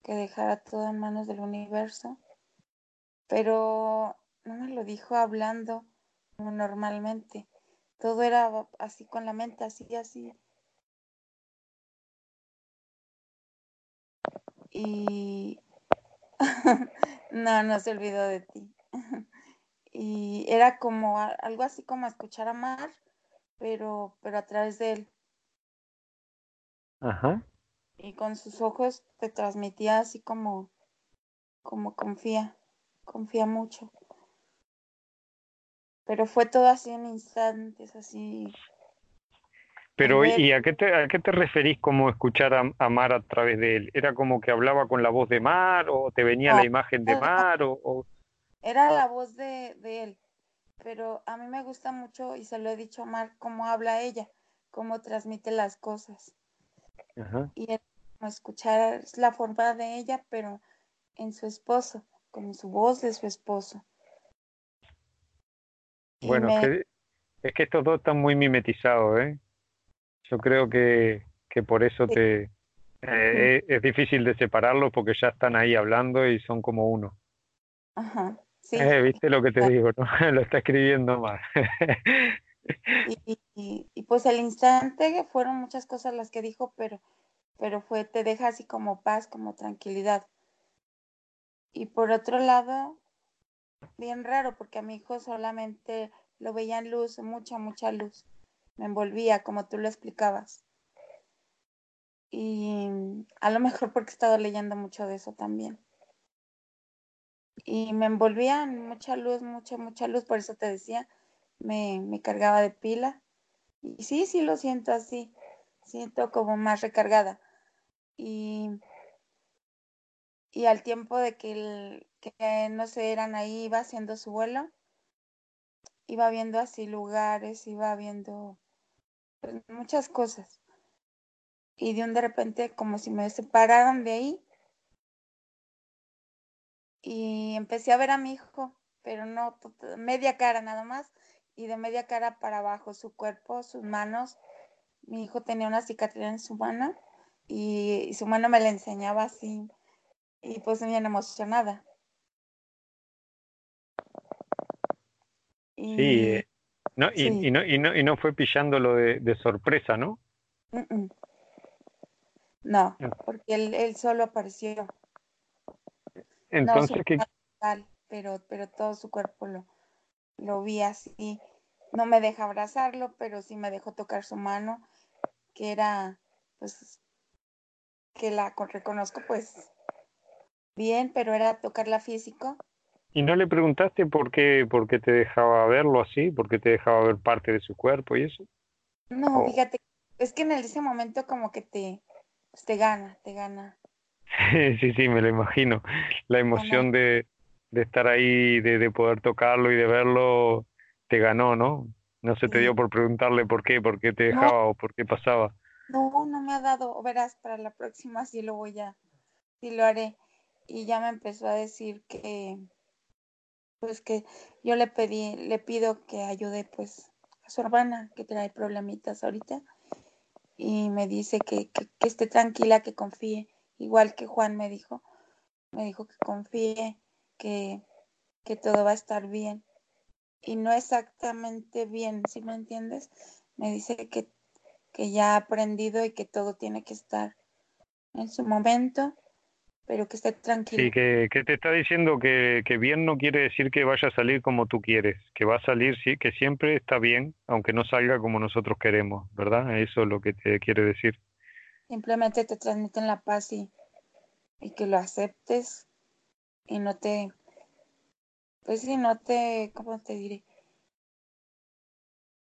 que dejara todo en manos del universo, pero no me lo dijo hablando como normalmente, todo era así con la mente, así, así. Y no, no se olvidó de ti. y era como algo así como escuchar a Mar, pero, pero a través de él. ajá. Y con sus ojos te transmitía así como, como confía, confía mucho. Pero fue todo así en instantes, así. Pero, ¿y a qué te, a qué te referís como escuchar a, a Mar a través de él? ¿Era como que hablaba con la voz de Mar o te venía No, la imagen de Mar o, o- Era la voz de, de él, pero a mí me gusta mucho y se lo he dicho a Mar cómo habla ella, cómo transmite las cosas. Ajá. Y era como escuchar la forma de ella, pero en su esposo, como su voz de su esposo. Y Bueno, es me- que, es que estos dos están muy mimetizados, ¿eh? Yo creo que, que por eso Sí. te, eh, es, es difícil de separarlos porque ya están ahí hablando y son como uno. Ajá, sí. Eh, ¿viste lo que te Claro. digo, no? Lo está escribiendo y- y- y, pues el instante fueron muchas cosas las que dijo, pero, pero fue, te deja así como paz, como tranquilidad. Y por otro lado, bien raro, porque a mi hijo solamente lo veía en luz, mucha, mucha luz. Me envolvía, como tú lo explicabas. Y a lo mejor porque he estado leyendo mucho de eso también. Y me envolvía en mucha luz, mucha, mucha luz, por eso te decía, me, me cargaba de pila. Y sí, sí lo siento así, siento como más recargada. Y, y al tiempo de que, que no sé, eran ahí, iba haciendo su vuelo, iba viendo así lugares, iba viendo pues, muchas cosas. Y de un de repente como si me separaran de ahí y empecé a ver a mi hijo, pero no media cara nada más y de media cara para abajo su cuerpo, sus manos. Mi hijo tenía una cicatriz en su mano y, su mano me la enseñaba así y pues bien emocionada. Y Sí, eh, no, y, Sí. y no, y no, y no fue pillándolo de, de sorpresa, ¿no? mm, mm. no, Ah. porque él, él solo apareció. No, Entonces, ¿qué, mano tal, pero, pero todo su cuerpo lo, lo vi así. No me deja abrazarlo, pero sí me dejó tocar su mano, que era, pues, que la con- reconozco, pues, bien, pero era tocarla físico. ¿Y no le preguntaste por qué, por qué te dejaba verlo así? ¿Por qué te dejaba ver parte de su cuerpo y eso? No, Oh. fíjate, es que en ese momento como que te, pues, te gana, te gana. Sí, sí, me lo imagino. La emoción de, de estar ahí, de, de poder tocarlo y de verlo, te ganó, ¿no? No se te dio por preguntarle por qué, por qué te No. dejaba o por qué pasaba. No, no me ha dado, verás, para la próxima sí lo voy a, sí lo haré. Y ya me empezó a decir que, pues que yo le pedí, le pido que ayude pues a su hermana que trae problemitas ahorita. Y me dice que, que, que esté tranquila, que confíe, igual que Juan me dijo, me dijo que confíe, que, que todo va a estar bien. Y no exactamente bien, ¿sí me entiendes? Me dice que, que ya ha aprendido y que todo tiene que estar en su momento, pero que esté tranquilo. Sí, que, que te está diciendo que, que, bien no quiere decir que vaya a salir como tú quieres, que va a salir, sí, que siempre está bien, aunque no salga como nosotros queremos, ¿verdad? Eso es lo que te quiere decir. Simplemente te transmiten la paz y, y que lo aceptes y no te, pues sí, no te, ¿cómo te diré?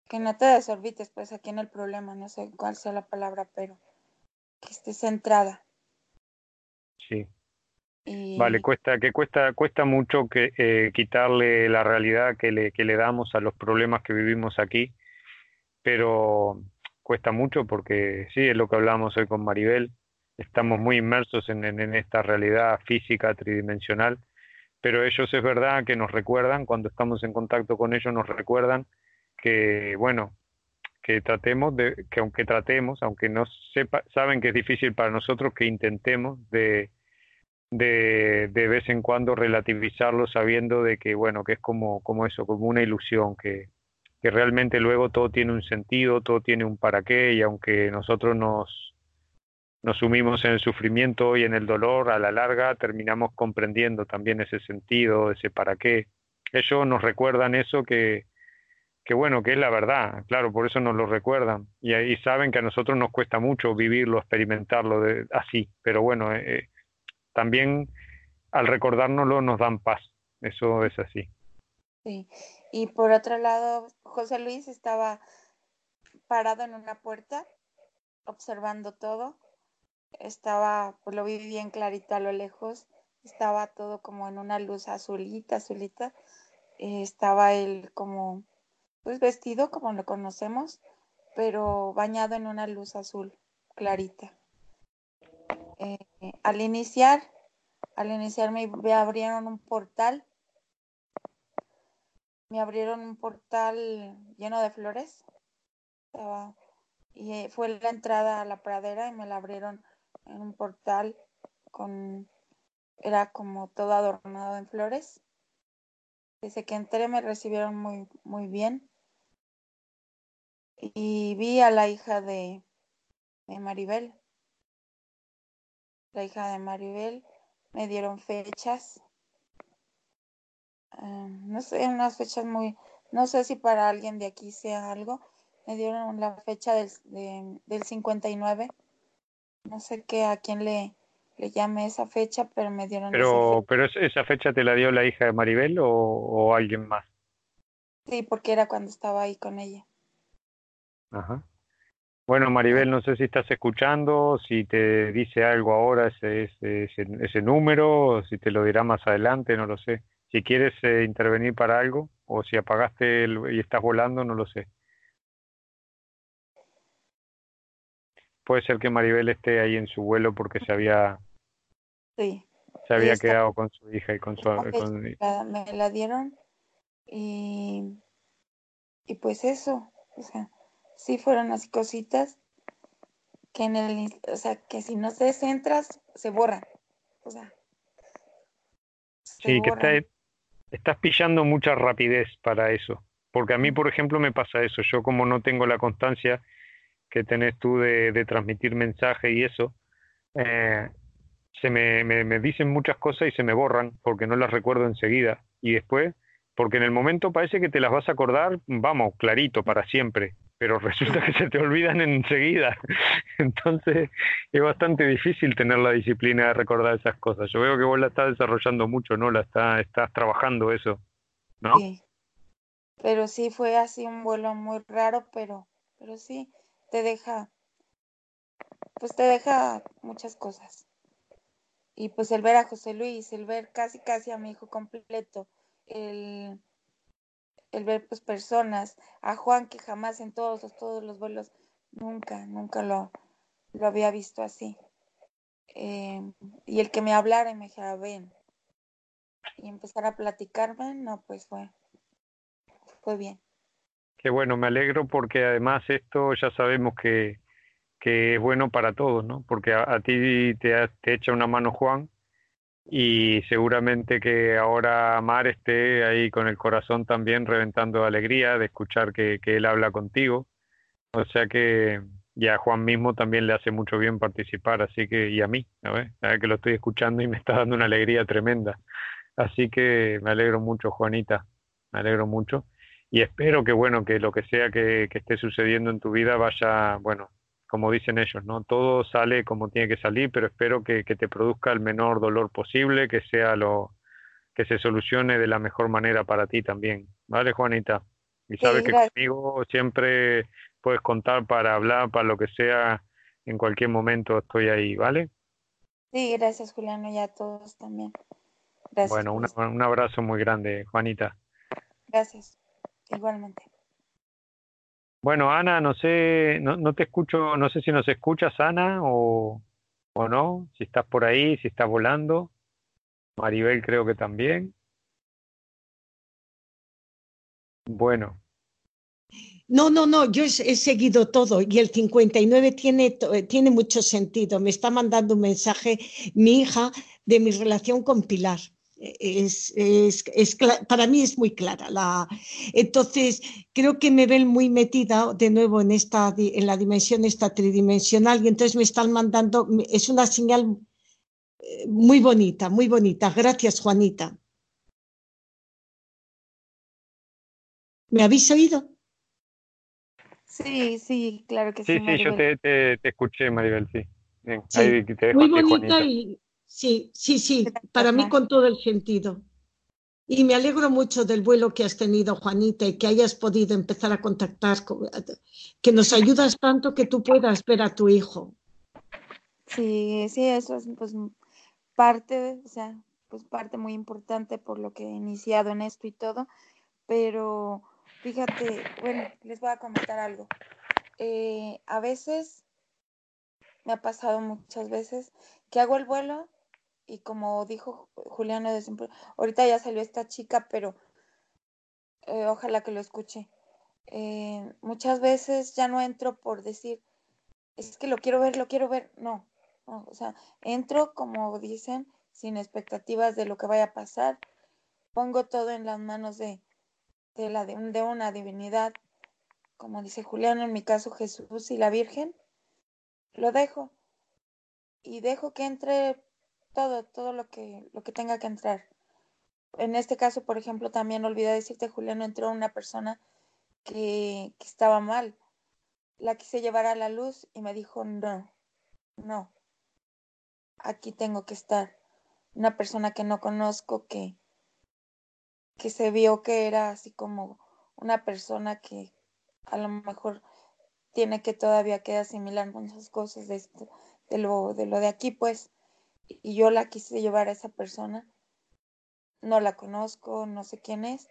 Que no te desorbites, pues aquí en el problema, no sé cuál sea la palabra, pero que estés centrada. Sí. Y... Vale, cuesta, que cuesta, cuesta mucho que eh, quitarle la realidad que le, que le damos a los problemas que vivimos aquí, pero cuesta mucho porque sí, es lo que hablamos hoy con Maribel, estamos muy inmersos en, en, esta realidad física tridimensional, pero ellos es verdad que nos recuerdan, cuando estamos en contacto con ellos, nos recuerdan que, bueno, que tratemos de, que aunque tratemos, aunque no sepa, saben que es difícil para nosotros, que intentemos de, de, de vez en cuando relativizarlo sabiendo de que, bueno, que es como, como eso, como una ilusión, que, que realmente luego todo tiene un sentido, todo tiene un para qué, y aunque nosotros nos, nos sumimos en el sufrimiento y en el dolor, a la larga terminamos comprendiendo también ese sentido, ese para qué. Ellos nos recuerdan eso que, que bueno, que es la verdad, claro, por eso nos lo recuerdan. Y ahí saben que a nosotros nos cuesta mucho vivirlo, experimentarlo de, así, pero bueno, eh, también al recordárnoslo nos dan paz, eso es así. Sí, y por otro lado, José Luis estaba parado en una puerta, observando todo, estaba, pues lo vi bien clarito a lo lejos, estaba todo como en una luz azulita, azulita, eh, estaba él como, pues vestido como lo conocemos, pero bañado en una luz azul clarita. Eh, al iniciar, al iniciar me, abrieron un portal, me abrieron un portal lleno de flores, y fue la entrada a la pradera y me la abrieron en un portal con, era como todo adornado en flores. Desde que entré me recibieron muy, muy bien. Y vi a la hija de, de Maribel. La hija de Maribel me dieron fechas. Uh, no sé, unas fechas muy, no sé si para alguien de aquí sea algo. Me dieron la fecha del, de, del 59 no sé qué a quién le, le llame esa fecha, pero me dieron pero, esa fecha. Pero esa fecha te la dio la hija de Maribel o, o alguien más? Sí, porque era cuando estaba ahí con ella. Ajá. Bueno, Maribel, no sé si estás escuchando, si te dice algo ahora ese, ese, ese, ese número, si te lo dirá más adelante, no lo sé. Si quieres eh, intervenir para algo, o si apagaste el, y estás volando, no lo sé. puede ser que Maribel esté ahí en su vuelo porque se había sí, se había quedado con su hija y con su con... me la dieron y y pues eso o sea sí fueron así cositas que en el o sea que si no se centras se borran. O sea sí borran. que está, estás pillando mucha rapidez para eso porque a mí por ejemplo me pasa eso yo como no tengo la constancia que tenés tú de, de transmitir mensaje y eso, eh, se me, me, me, dicen muchas cosas y se me borran porque no las recuerdo enseguida. Y después, porque en el momento parece que te las vas a acordar, vamos, clarito, para siempre, pero resulta que se te olvidan enseguida. Entonces es bastante difícil tener la disciplina de recordar esas cosas. Yo veo que vos la estás desarrollando mucho, ¿no? La está, estás trabajando eso, ¿no? Sí. Pero sí fue así un vuelo muy raro, pero, pero sí te deja, pues te deja muchas cosas. Y pues el ver a José Luis, el ver casi casi a mi hijo completo, el, el ver pues personas, a Juan que jamás en todos los, todos los vuelos, nunca, nunca lo, lo había visto así. Eh, y el que me hablara y me dijera, ven, y empezar a platicarme, no, pues fue, fue bien. Qué bueno, me alegro porque además esto ya sabemos que, que es bueno para todos, ¿no? Porque a, a ti te, te, echa una mano Juan y seguramente que ahora Mar esté ahí con el corazón también reventando de alegría de escuchar que, él habla contigo. O sea que y a Juan mismo también le hace mucho bien participar, así que, y a mí, a ver, a ver que lo estoy escuchando y me está dando una alegría tremenda. Así que me alegro mucho, Juanita, me alegro mucho. Y espero que, bueno, que lo que sea que, que esté sucediendo en tu vida vaya, bueno, como dicen ellos, ¿no? Todo sale como tiene que salir, pero espero que, que te produzca el menor dolor posible, que sea lo, que se solucione de la mejor manera para ti también. ¿Vale, Juanita? Y sabes que conmigo siempre puedes contar para hablar, para lo que sea, en cualquier momento estoy ahí, ¿vale? Sí, gracias Juliano y a todos también. Gracias. Bueno, un abrazo muy grande, Juanita. Gracias, igualmente. Bueno, Ana, no sé, no, te escucho, no sé si nos escuchas, Ana, o, o no, si estás por ahí, si estás volando. Maribel creo que también. Bueno, no, no, no, yo he, seguido todo y el 59 tiene, eh, tiene mucho sentido. Me está mandando un mensaje mi hija de mi relación con Pilar. Es, es, es, para mí es muy clara. La, entonces, creo que me ven muy metida de nuevo en, esta, en la dimensión esta tridimensional y entonces me están mandando, es una señal eh, muy bonita, muy bonita. Gracias, Juanita. ¿Me habéis oído? Sí, sí, claro que sí. Sí, sí, yo te, te, escuché, Maribel, sí. Bien, Ahí te dejo Muy bonita y sí, sí, sí, para mí con todo el sentido. Y me alegro mucho del vuelo que has tenido, Juanita, y que hayas podido empezar a contactar, con, que nos ayudas tanto que tú puedas ver a tu hijo. Sí, sí, eso es pues parte, o sea, pues parte muy importante por lo que he iniciado en esto y todo, pero Fíjate, bueno, les voy a comentar algo. Eh, a veces, me ha pasado muchas veces, que hago el vuelo y como dijo Juliano de siempre, ahorita ya salió esta chica, pero eh, ojalá que lo escuche. Eh, muchas veces ya no entro por decir, es que lo quiero ver, lo quiero ver. No, o sea, entro como dicen, sin expectativas de lo que vaya a pasar. Pongo todo en las manos de, de, de una divinidad, como dice Julián, en mi caso Jesús y la Virgen, lo dejo y dejo que entre todo, todo lo que, lo que tenga que entrar. En este caso, por ejemplo, también olvidé decirte, Julián, entró una persona que, estaba mal. La quise llevar a la luz y me dijo, no, no, aquí tengo que estar. Una persona que no conozco, que, que se vio que era así como una persona que a lo mejor tiene que todavía que asimilar muchas cosas de esto, de lo, de lo de aquí, pues, y yo la quise llevar a esa persona. No la conozco, no sé quién es,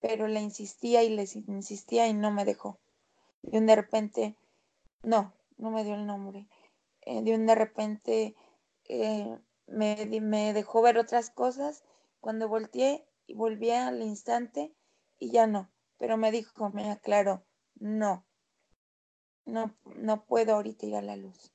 pero le insistía y le insistía y no me dejó. Y de repente, no, no me dio el nombre. Eh, de un de repente eh, me, me dejó ver otras cosas. Cuando volteé, y volví al instante y ya no. Pero me dijo, me aclaró, no, no, no puedo ahorita ir a la luz.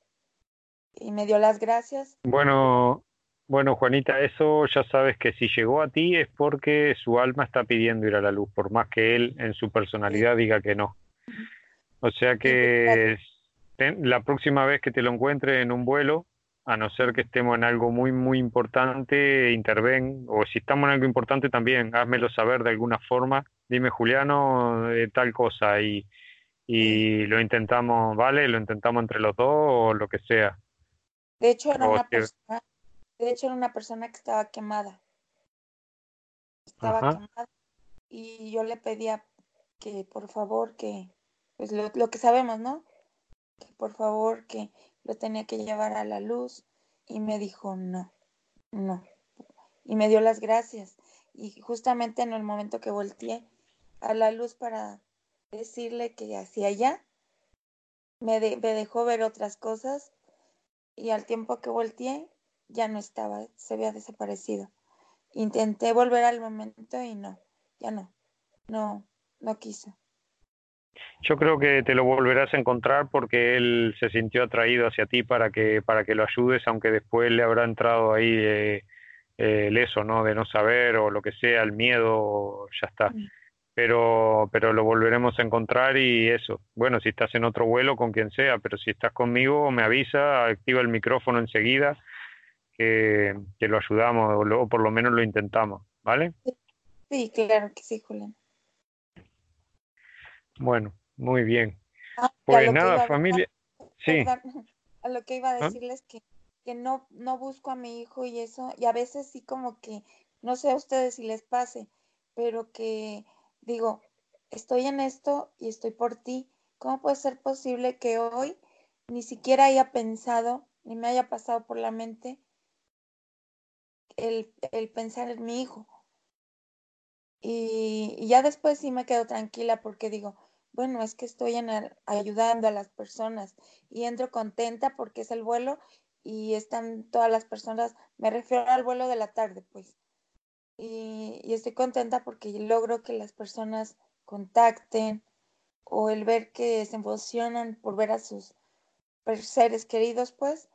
Y me dio las gracias. Bueno, bueno, Juanita, eso ya sabes que si llegó a ti es porque su alma está pidiendo ir a la luz, por más que él en su personalidad diga que no. O sea que la próxima vez que te lo encuentre en un vuelo, a no ser que estemos en algo muy, muy importante, interven, o si estamos en algo importante también, házmelo saber de alguna forma, dime Juliano, tal cosa, y, y lo intentamos, ¿vale? Lo intentamos entre los dos o lo que sea. De hecho, era, una, persona, de hecho, era una persona que estaba quemada. Estaba quemada. Y yo le pedía que por favor, que, pues lo, lo que sabemos, ¿no? Que por favor, que lo tenía que llevar a la luz y me dijo no, no. Y me dio las gracias. Y justamente en el momento que volteé a la luz para decirle que hacia allá, me, me dejó ver otras cosas y al tiempo que volteé ya no estaba, se había desaparecido. Intenté volver al momento y no, ya no, no, no quiso. Yo creo que te lo volverás a encontrar porque él se sintió atraído hacia ti para que para que lo ayudes, aunque después le habrá entrado ahí eh, eh, el eso, ¿no? De no saber o lo que sea, el miedo, ya está. Mm. Pero, pero lo volveremos a encontrar y eso. Bueno, si estás en otro vuelo, con quien sea, pero si estás conmigo, me avisa, activa el micrófono enseguida, que, lo ayudamos, o, lo, por lo menos lo intentamos, ¿vale? Sí, claro que sí, Julián. Bueno, muy bien. Ah, pues nada, familia. Sí. a lo que iba a ¿Ah? decirles que, que no, no busco a mi hijo y eso, y a veces sí como que, no sé a ustedes si les pase, pero que digo, estoy en esto y estoy por ti. ¿Cómo puede ser posible que hoy ni siquiera haya pensado, ni me haya pasado por la mente el, pensar en mi hijo? Y, ya después sí me quedo tranquila porque digo, bueno, es que estoy en ayudando a las personas y entro contenta porque es el vuelo y están todas las personas, me refiero al vuelo de la tarde, pues, y, estoy contenta porque logro que las personas contacten o el ver que se emocionan por ver a sus seres queridos, pues,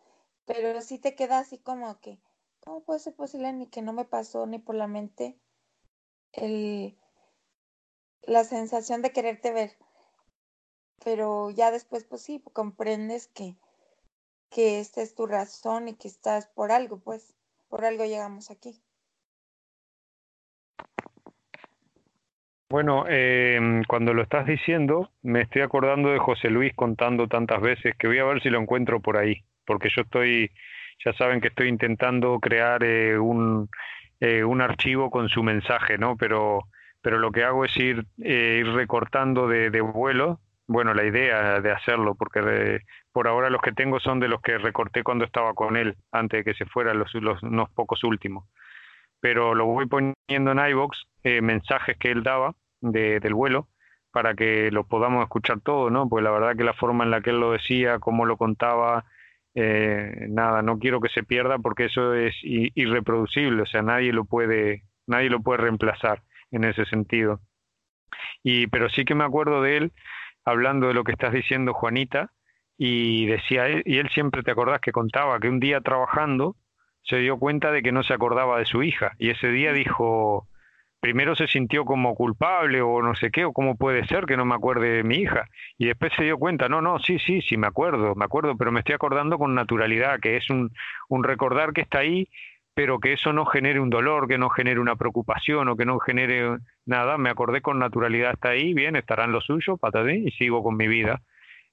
pero sí te queda así como que, ¿cómo puede ser posible ni que no me pasó ni por la mente el, la sensación de quererte ver? Pero ya después, pues sí, comprendes que, que esta es tu razón y que estás por algo, pues, por algo llegamos aquí. Bueno, eh, cuando lo estás diciendo, me estoy acordando de José Luis contando tantas veces que voy a ver si lo encuentro por ahí, porque yo estoy, ya saben que estoy intentando crear eh, un, eh, un archivo con su mensaje, ¿no? Pero, pero lo que hago es ir, eh, ir recortando de, de vuelo, bueno, la idea de hacerlo, porque por ahora los que tengo son de los que recorté cuando estaba con él, antes de que se fueran los, los unos pocos últimos. Pero lo voy poniendo en iVox, mensajes que él daba, del vuelo para que lo podamos escuchar todo, ¿no? Pues la verdad que la forma en la que él lo decía, cómo lo contaba, eh, nada, no quiero que se pierda porque eso es irreproducible, o sea, nadie lo puede, nadie lo puede reemplazar en ese sentido. Y, pero sí que me acuerdo de él hablando de lo que estás diciendo, Juanita, y decía, y él siempre te acordás que contaba que un día trabajando se dio cuenta de que no se acordaba de su hija, y ese día dijo, primero se sintió como culpable o no sé qué, o cómo puede ser que no me acuerde de mi hija. Y después se dio cuenta, no, no, sí, sí, sí, me acuerdo, me acuerdo, pero me estoy acordando con naturalidad, que es un, recordar que está ahí, pero que eso no genere un dolor, que no genere una preocupación o que no genere nada. Me acordé con naturalidad, está ahí, bien, estarán los suyos, patadín, y sigo con mi vida.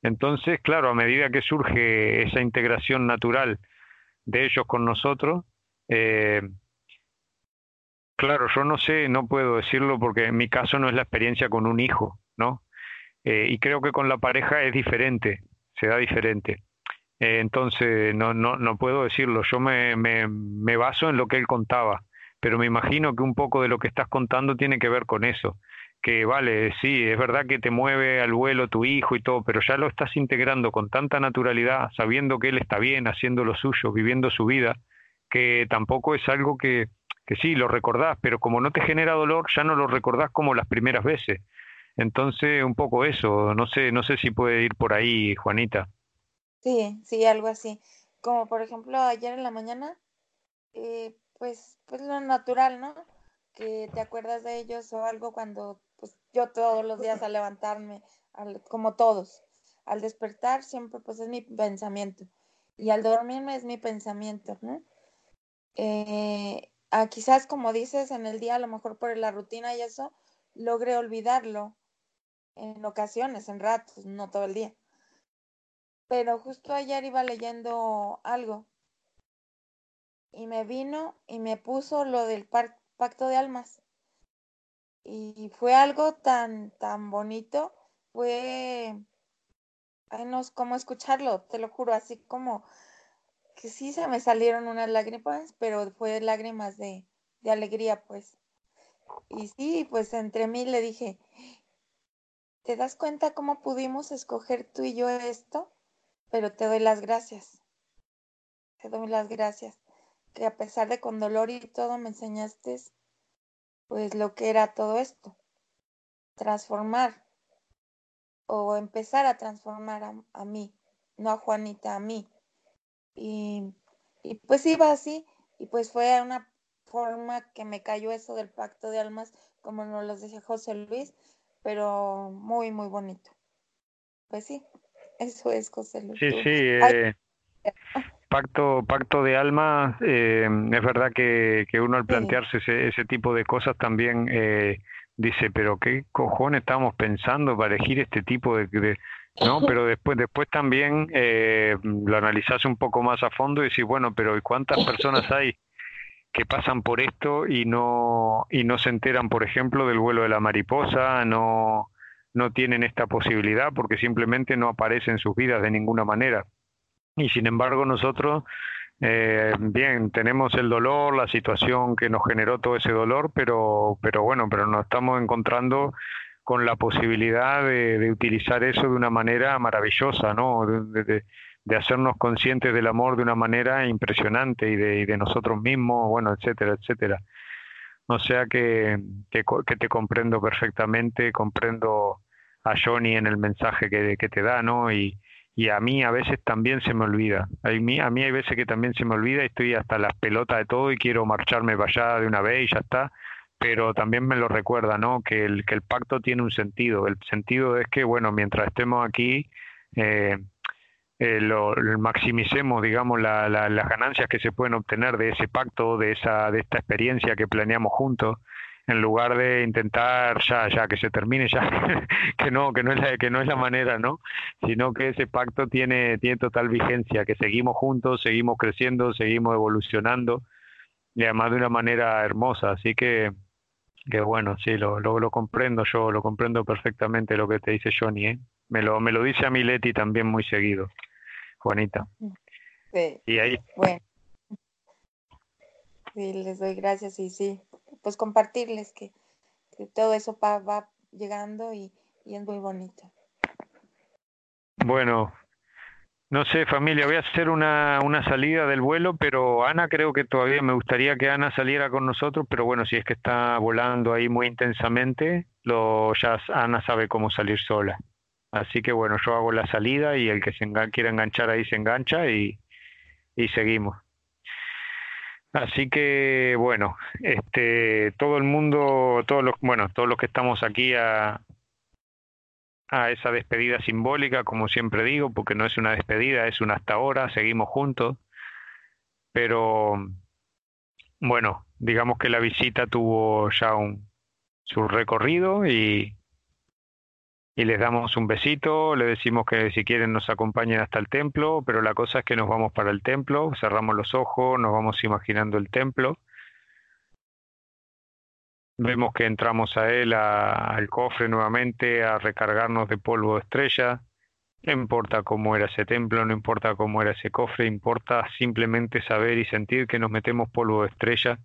Entonces, claro, a medida que surge esa integración natural de ellos con nosotros, eh, Claro, yo no sé, no puedo decirlo porque en mi caso no es la experiencia con un hijo, ¿no? Eh, y creo que con la pareja es diferente, se da diferente. Eh, entonces, no, no, no puedo decirlo, yo me, me, me baso en lo que él contaba, pero me imagino que un poco de lo que estás contando tiene que ver con eso que vale, sí, es verdad que te mueve al vuelo tu hijo y todo, pero ya lo estás integrando con tanta naturalidad, sabiendo que él está bien, haciendo lo suyo, viviendo su vida, que tampoco es algo que, sí, lo recordás, pero como no te genera dolor, ya no lo recordás como las primeras veces. Entonces, un poco eso, no sé, no sé si puede ir por ahí, Juanita. Sí, sí, algo así. Como por ejemplo ayer en la mañana, eh, pues, pues lo natural, ¿no? Que te acuerdas de ellos o algo cuando, pues yo todos los días al levantarme, como todos, al despertar siempre pues es mi pensamiento y al dormirme es mi pensamiento, ¿no? Eh, quizás como dices, en el día a lo mejor por la rutina y eso, logré olvidarlo en ocasiones, en ratos, no todo el día. Pero justo ayer iba leyendo algo y me vino y me puso lo del pacto de almas. Y fue algo tan, tan bonito, fue, ay, no cómo escucharlo, te lo juro, así como que sí se me salieron unas lágrimas, pero fue lágrimas de, de alegría, pues. Y sí, pues entre mí le dije, ¿te das cuenta cómo pudimos escoger tú y yo esto? Pero te doy las gracias. Te doy las gracias. Que a pesar de con dolor y todo me enseñaste pues lo que era todo esto. Transformar o empezar a transformar a, a mí, no a Juanita, a mí. Y, y pues iba así, y pues fue una forma que me cayó eso del pacto de almas, como nos los decía José Luis, pero muy, muy bonito. Pues sí, eso es José Luis. Sí, sí. Eh, pacto, pacto de alma, eh, es verdad que, que, uno al plantearse ese, ese, tipo de cosas también eh, dice, pero qué cojones estamos pensando para elegir este tipo de, de no, pero después, después también eh, lo analizás un poco más a fondo y decís, bueno, pero ¿y cuántas personas hay que pasan por esto y no, y no se enteran, por ejemplo, del vuelo de la mariposa, no, no tienen esta posibilidad porque simplemente no aparece en sus vidas de ninguna manera? Y sin embargo nosotros, eh, bien, tenemos el dolor, la situación que nos generó todo ese dolor, pero, pero bueno, pero nos estamos encontrando con la posibilidad de, utilizar eso de una manera maravillosa, ¿no? De, hacernos conscientes del amor de una manera impresionante y de, de nosotros mismos, bueno, etcétera, etcétera. O sea que, que, te comprendo perfectamente, comprendo a Johnny en el mensaje que, que te da, ¿no? Y, y a mí a veces también se me olvida. A mí, a mí hay veces que también se me olvida y estoy hasta las pelotas de todo y quiero marcharme para allá de una vez y ya está pero también me lo recuerda, ¿no? Que el, que el pacto tiene un sentido. El sentido es que, bueno, mientras estemos aquí, eh, eh, lo, maximicemos, digamos, la, las ganancias que se pueden obtener de ese pacto, de esa, de esta experiencia que planeamos juntos, en lugar de intentar ya, ya que se termine ya, que no, que no es la, que no es la manera, ¿no? Sino que ese pacto tiene, tiene total vigencia, que seguimos juntos, seguimos creciendo, seguimos evolucionando y además de una manera hermosa, así que que bueno, sí, lo, lo, lo, comprendo yo, lo comprendo perfectamente lo que te dice Johnny, ¿eh? Me lo, me lo dice a mi Leti también muy seguido, Juanita. Sí. Y ahí. Bueno. Sí, les doy gracias y sí, pues compartirles que, que todo eso va, va llegando y, y es muy bonito. Bueno, no sé, familia, voy a hacer una, una salida del vuelo, pero Ana creo que todavía me gustaría que Ana saliera con nosotros, pero bueno, si es que está volando ahí muy intensamente, lo, ya Ana sabe cómo salir sola. Así que bueno, yo hago la salida y el que se quiera enganchar ahí se engancha y, y seguimos. Así que bueno, este, todo el mundo, todos los, bueno, todos los que estamos aquí a, a esa despedida simbólica, como siempre digo, porque no es una despedida, es una hasta ahora, seguimos juntos. Pero bueno, digamos que la visita tuvo ya un, su recorrido y, y les damos un besito, le decimos que si quieren nos acompañen hasta el templo, pero la cosa es que nos vamos para el templo, cerramos los ojos, nos vamos imaginando el templo Vemos que entramos a él, al cofre nuevamente, a recargarnos de polvo de estrella. No importa cómo era ese templo, no importa cómo era ese cofre, importa simplemente saber y sentir que nos metemos polvo de estrella,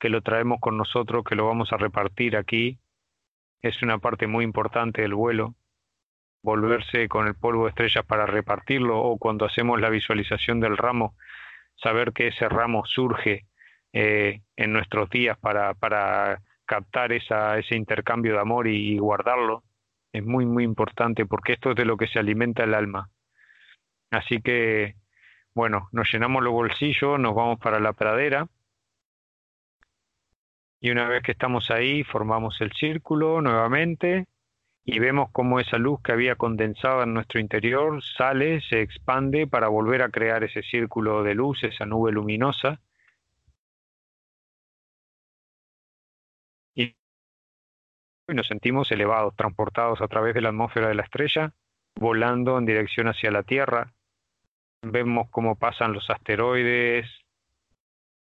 que lo traemos con nosotros, que lo vamos a repartir aquí. Es una parte muy importante del vuelo, volverse con el polvo de estrella para repartirlo o cuando hacemos la visualización del ramo, saber que ese ramo surge eh, en nuestros días para, para captar esa, ese intercambio de amor y, guardarlo es muy, muy importante porque esto es de lo que se alimenta el alma. Así que, bueno, nos llenamos los bolsillos, nos vamos para la pradera y una vez que estamos ahí formamos el círculo nuevamente y vemos cómo esa luz que había condensado en nuestro interior sale, se expande para volver a crear ese círculo de luz, esa nube luminosa y nos sentimos elevados, transportados a través de la atmósfera de la estrella, volando en dirección hacia la Tierra. Vemos cómo pasan los asteroides,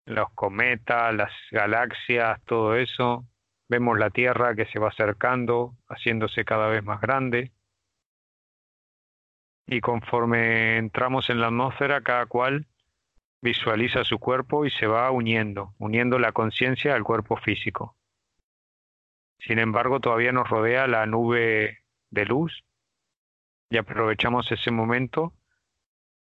los cometas, las galaxias, todo eso. Vemos la Tierra que se va acercando, haciéndose cada vez más grande. Y conforme entramos en la atmósfera, cada cual visualiza su cuerpo y se va uniendo, uniendo la conciencia al cuerpo físico. Sin embargo, todavía nos rodea la nube de luz y aprovechamos ese momento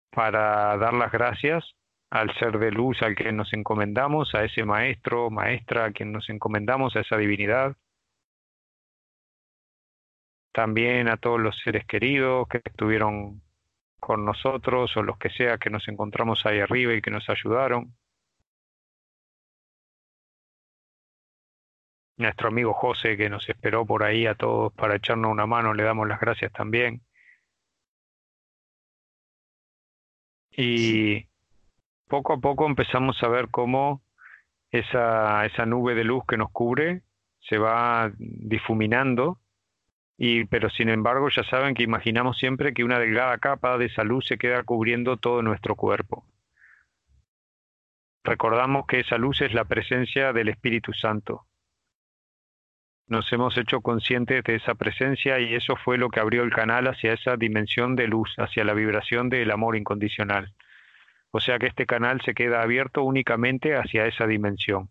para dar las gracias al ser de luz al que nos encomendamos, a ese maestro, maestra a quien nos encomendamos, a esa divinidad. También a todos los seres queridos que estuvieron con nosotros o los que sea que nos encontramos ahí arriba y que nos ayudaron. Nuestro amigo José que nos esperó por ahí a todos para echarnos una mano, le damos las gracias también. Y poco a poco empezamos a ver cómo esa, esa nube de luz que nos cubre se va difuminando, y, pero sin embargo ya saben que imaginamos siempre que una delgada capa de esa luz se queda cubriendo todo nuestro cuerpo. Recordamos que esa luz es la presencia del Espíritu Santo. Nos hemos hecho conscientes de esa presencia y eso fue lo que abrió el canal hacia esa dimensión de luz, hacia la vibración del amor incondicional. O sea que este canal se queda abierto únicamente hacia esa dimensión.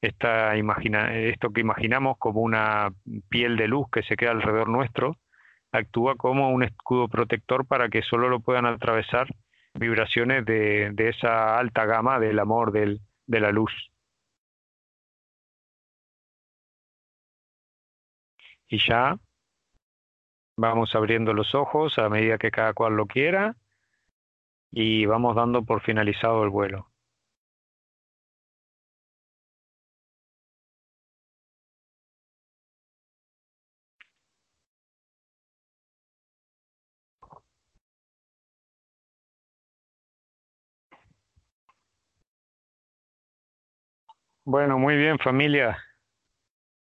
Esta imagina, esto que imaginamos como una piel de luz que se queda alrededor nuestro, actúa como un escudo protector para que solo lo puedan atravesar vibraciones de, esa alta gama del amor, de la luz. Y ya vamos abriendo los ojos a medida que cada cual lo quiera y vamos dando por finalizado el vuelo. Bueno, muy bien familia.